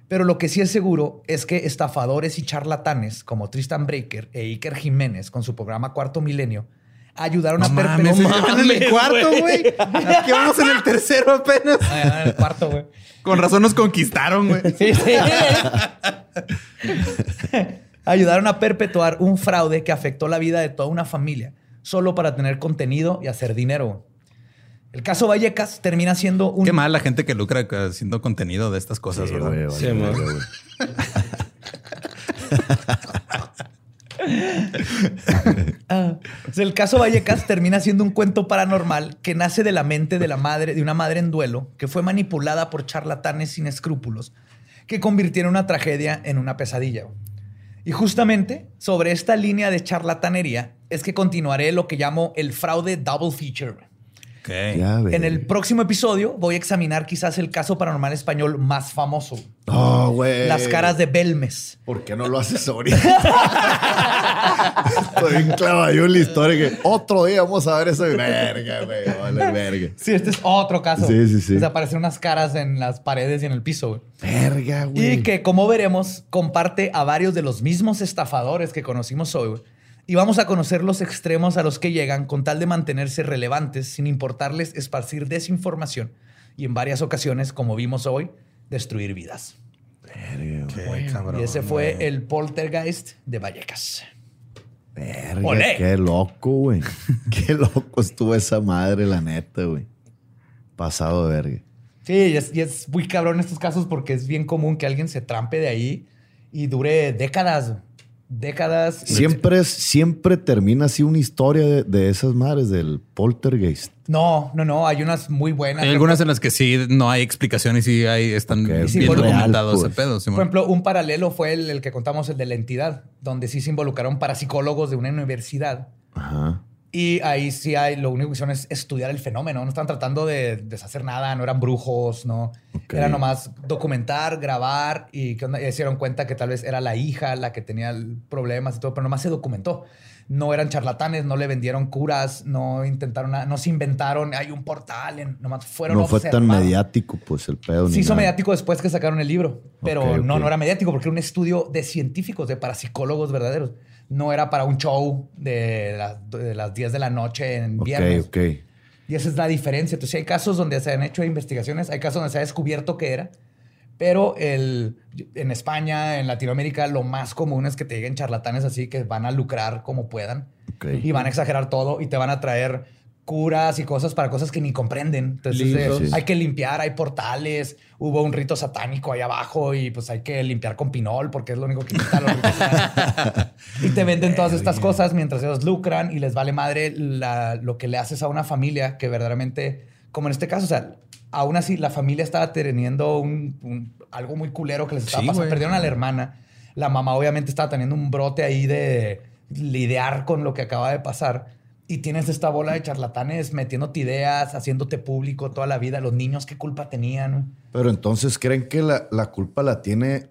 B: Pero lo que sí es seguro es que estafadores y charlatanes como Tristan Breaker e Iker Jiménez con su programa Cuarto Milenio ayudaron a
A: No mames, en el cuarto, güey. Aquí vamos en el tercero apenas.
B: Ah, en el cuarto, güey.
A: Con razón nos conquistaron, güey.
B: Sí, sí. Ayudaron a perpetuar un fraude que afectó la vida de toda una familia solo para tener contenido y hacer dinero. El caso Vallecas termina siendo un...
A: Qué mal la gente que lucra haciendo contenido de estas cosas,
D: Sí,
A: ¿verdad?
D: güey, vale,
C: Sí.
B: Ah, o sea, el caso Vallecas termina siendo un cuento paranormal que nace de la mente de la madre, de una madre en duelo, que fue manipulada por charlatanes sin escrúpulos, que convirtieron una tragedia en una pesadilla. Y justamente sobre esta línea de charlatanería es que continuaré lo que llamo el fraude double feature.
A: Ok.
D: Ya,
B: En el próximo episodio voy a examinar quizás el caso paranormal español más famoso,
D: No, güey.
B: las caras de Belmes.
D: ¿Por qué no lo haces ahorita? Estoy bien clavado en la historia que otro día vamos a ver ese verga, güey. Vale, verga.
B: Sí, este es otro caso.
D: Sí, sí, sí.
B: Desaparecen unas caras en las paredes y en el piso. güey.
D: Verga, güey.
B: Y que, como veremos, comparte a varios de los mismos estafadores que conocimos hoy. güey. Y vamos a conocer los extremos a los que llegan con tal de mantenerse relevantes sin importarles esparcir desinformación y en varias ocasiones, como vimos hoy, destruir vidas.
A: Qué cabrón,
B: y ese fue el poltergeist de Vallecas.
D: Verga,
B: Olé.
D: qué loco, güey. Qué loco estuvo esa madre, la neta, güey. Pasado de verga.
B: Sí, y es, y es muy cabrón estos casos porque es bien común que alguien se trampe de ahí y dure décadas. Décadas.
D: Siempre, es- siempre termina así una historia de, de esas madres del poltergeist.
B: No, no, no. Hay unas muy buenas.
A: Hay algunas en las que sí no hay explicación y sí hay, están bien
B: sí, por real,
A: documentados
D: pues.
A: ese pedo.
B: Por ejemplo, un paralelo fue el, el que contamos, el de la entidad, donde sí se involucraron parapsicólogos de una universidad
D: Ajá.
B: Y ahí sí hay, lo único que hicieron es estudiar el fenómeno. No estaban tratando de deshacer nada, no eran brujos, no.
D: Ok.
B: Era nomás documentar, grabar y que onda, y se dieron cuenta que tal vez era la hija la que tenía problemas y todo, pero nomás se documentó. No eran charlatanes, no le vendieron curas, no intentaron nada, no se inventaron, hay un portal, en- nomás fueron
D: No fue tan
B: observados.
D: mediático, pues, el pedo.
B: Se hizo
D: nada.
B: mediático después que sacaron el libro, pero no, no era mediático porque era un estudio de científicos, de parapsicólogos verdaderos. No era para un show de, las- de las 10 de la noche en
D: Ok,
B: viernes.
D: ok.
B: Y esa es la diferencia. Entonces, hay casos donde se han hecho investigaciones, hay casos donde se ha descubierto que era, pero el, en España, en Latinoamérica, lo más común es que te lleguen charlatanes así que van a lucrar como puedan
D: Ok.
B: y van a exagerar todo y te van a traer curas y cosas para cosas que ni comprenden. Entonces eh, hay que limpiar, hay portales, hubo un rito satánico ahí abajo y pues hay que limpiar con pinol porque es lo único que quita los ritos. Y te venden todas estas cosas mientras ellos lucran y les vale madre la- lo que le haces a una familia que verdaderamente, como en este caso, o sea, aún así la familia estaba teniendo un, un- algo muy culero que les estaba
A: Sí,
B: pasando. Perdieron a la hermana. La mamá obviamente estaba teniendo un brote ahí de lidiar con lo que acaba de pasar. Y tienes esta bola de charlatanes metiéndote ideas, haciéndote público toda la vida. Los niños, ¿qué culpa tenían?
D: Pero entonces creen que la, la culpa la tiene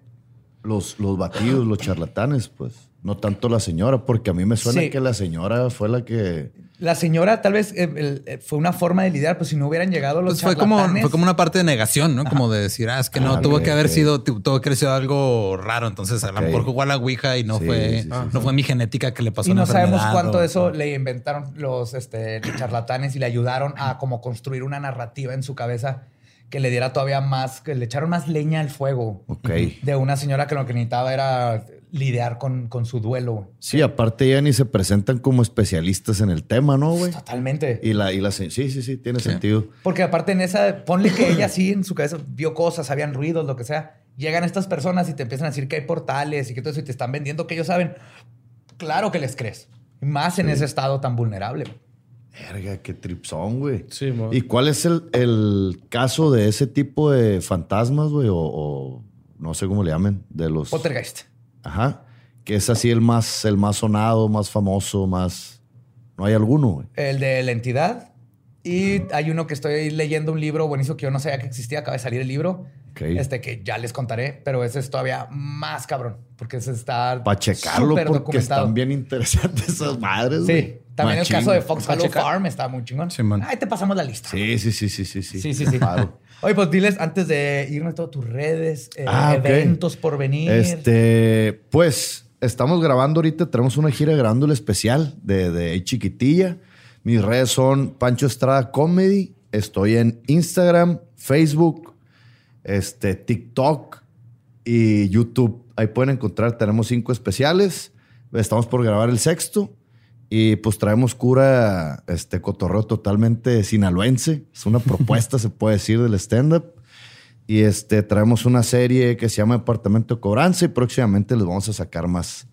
D: los, los batidos, los charlatanes, pues. No tanto la señora, porque a mí me suena
B: Sí.
D: que la señora fue la que.
B: La señora tal vez eh, el- eh, fue una forma de lidiar, pues si no hubieran llegado los
A: Pues fue como,
B: charlatanes.
A: fue como una parte de negación, ¿no? Como de decir, ah, es que no,
D: Ah,
A: tuvo que haber sido, tu- tuvo que haber sido algo raro. Entonces, a lo mejor jugó a la Ouija y no
D: Sí,
A: fue,
D: sí, sí,
A: no fue mi genética que le pasó
B: Y
A: una
B: no sabemos cuánto
A: o-
B: de eso le inventaron los este, charlatanes y le ayudaron a como construir una narrativa en su cabeza que le diera todavía más, que le echaron más leña al fuego.
D: Ok.
B: De una señora que lo que necesitaba era lidiar con, con su duelo.
D: Sí, aparte ya ni se presentan como especialistas en el tema, ¿no, güey?
B: Totalmente.
D: Y la, y la sí, sí, sí, tiene
A: Sí.
D: sentido.
B: Porque aparte en esa, ponle que ella sí en su cabeza vio cosas, habían ruidos, lo que sea. Llegan estas personas y te empiezan a decir que hay portales y que todo eso y te están vendiendo que ellos saben. Claro que les crees. Más en ese estado tan vulnerable.
D: Verga, qué tripsón, güey.
C: Sí, mo.
D: ¿Y cuál es el, el caso de ese tipo de fantasmas, güey? O, o no sé cómo le llamen, de los...
B: Poltergeist.
D: Ajá. Que es así el más, el más sonado, más famoso, más... No hay alguno, güey.
B: El de la entidad. Y hay uno que estoy leyendo un libro buenísimo que yo no sabía que existía. Acaba de salir el libro.
D: Ok.
B: Este que ya les contaré, pero ese es todavía más cabrón. Porque ese está.
D: Para checarlo, porque
B: documentado.
D: están bien interesantes esas madres, güey.
B: Sí. También
D: Machín.
B: el caso de Fox
C: ¿Pa'
B: Hollow? Farm está muy chingón.
A: Simón.
B: Ahí te pasamos la lista.
D: Sí, sí, sí, sí, sí, sí.
B: Sí, sí, sí. Oye, pues diles antes de irnos todas tus redes, eh,
D: Ah,
B: eventos por venir.
D: Este, pues, estamos grabando ahorita, tenemos una gira grabando el especial de, de Hey Chiquitilla. Mis redes son Pancho Estrada Comedy. Estoy en Instagram, Facebook, este, TikTok y YouTube. Ahí pueden encontrar, tenemos cinco especiales. Estamos por grabar el sexto. Y pues traemos cura, este cotorreo totalmente sinaloense. Es una propuesta, se puede decir, del stand-up. Y este, traemos una serie que se llama Departamento de Cobranza y próximamente les vamos a sacar más,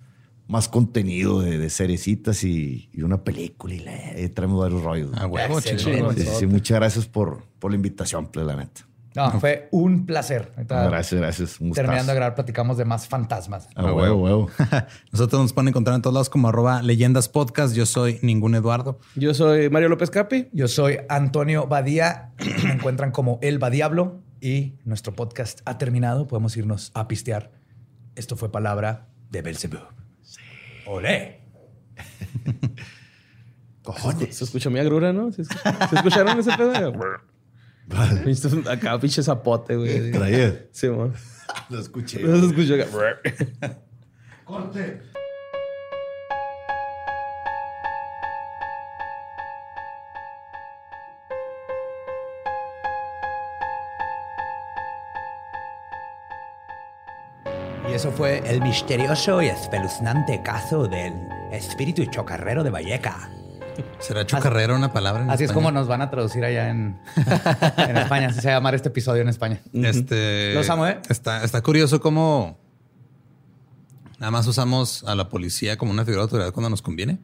D: más contenido de, de seriecitas y, y una película y, la- y traemos varios rollos.
A: A huevo.
D: Sí, sí, sí, muchas gracias por, por la invitación, ple, la neta.
B: No, fue un placer. Ahorita,
D: Gracias, gracias. Un
B: Terminando de grabar, platicamos de más fantasmas.
D: A huevo, huevo.
A: Nosotros nos pueden encontrar en todos lados como arroba leyendas podcast. Yo soy ningún Eduardo.
C: Yo soy Mario López Capi.
B: Yo soy Antonio Badía. Me encuentran como El Badiablo y nuestro podcast ha terminado. Podemos irnos a pistear. Esto fue palabra de Belzebub. ¡Olé!
D: Cojones.
C: Se escuchó mi agrura, ¿no? ¿Se, escuch- ¿se escucharon ese pedo? Viste Acá, pinche zapote, güey.
D: Traía.
C: Sí, mo.
D: Lo escuché.
C: No se escuchó acá.
B: Y eso fue el misterioso y espeluznante caso del espíritu chocarrero de Valleca.
A: ¿Será chocarrera una palabra? en
B: Así es como nos van a traducir allá en, en España. Así se va a llamar este episodio en España.
A: Este.
B: Los amo, ¿eh?
A: Está, está curioso cómo nada más usamos a la policía como una figura de autoridad cuando nos conviene.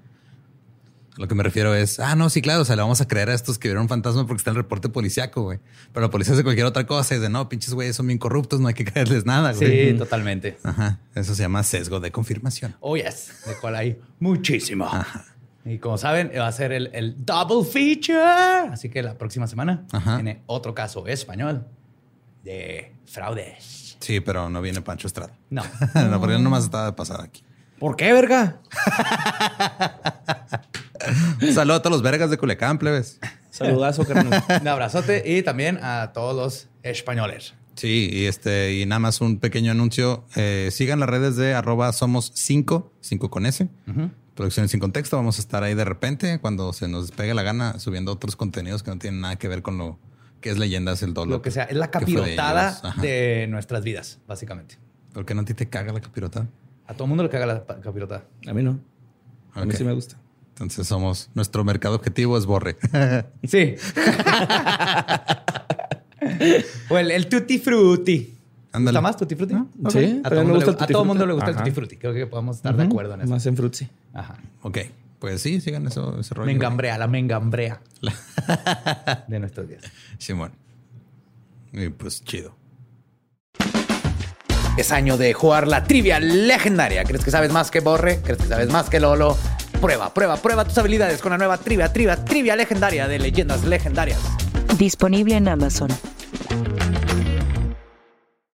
A: A lo que me refiero es, ah, no, sí, claro, o sea, le vamos a creer a estos que vieron un fantasma porque está en el reporte policiaco, güey. Pero la policía hace cualquier otra cosa y de no, pinches güeyes son bien corruptos, no hay que creerles nada, güey.
B: Sí, totalmente.
A: Ajá. Eso se llama sesgo de confirmación.
B: Oh, yes. De cual hay muchísimo. Y como saben, va a ser el, el double feature. Así que la próxima semana
A: Ajá.
B: tiene otro caso español de fraudes.
A: Sí, pero no viene Pancho Estrada.
B: No.
A: no, porque nomás estaba de pasada aquí.
C: ¿Por qué, verga?
A: Un saludo a todos los vergas de Culiacán, plebes.
C: Saludazo, carnal.
B: Un abrazote y también a todos los españoles.
A: Sí, y este, y nada más un pequeño anuncio. Eh, sigan las redes de arroba somos 5, 5 con S. Producciones sin contexto. Vamos a estar ahí de repente cuando se nos pegue la gana subiendo otros contenidos que no tienen nada que ver con lo que es leyendas el dolo.
B: Lo que sea, es la
A: de
B: capirotada de, nuestras vidas, básicamente.
A: ¿Por qué no a ti te caga la capirotada?
B: A todo el mundo le caga la capirotada.
C: A mí no. A mí sí me gusta.
A: Entonces somos, nuestro mercado objetivo es Borre.
B: Sí. o el, el Tutti Frutti.
A: Ándale.
B: ¿Gusta más Tutti Frutti? Ok.
C: Sí,
B: a todo, mundo,
C: gusta
B: le, a todo mundo le gusta
C: Ajá.
B: el Tutti Frutti. Creo que podemos estar de acuerdo en eso.
C: Más en frutzi.
B: Ajá.
A: ok, pues sí, sigan eso, ese rollo.
B: Mengambrea, la mengambrea de nuestros días.
A: Simón. Y pues chido.
B: Es año de jugar la trivia legendaria. ¿Crees que sabes más que Borre? ¿Crees que sabes más que Lolo? Prueba, prueba, prueba tus habilidades con la nueva trivia, trivia, trivia legendaria de leyendas legendarias.
E: Disponible en Amazon.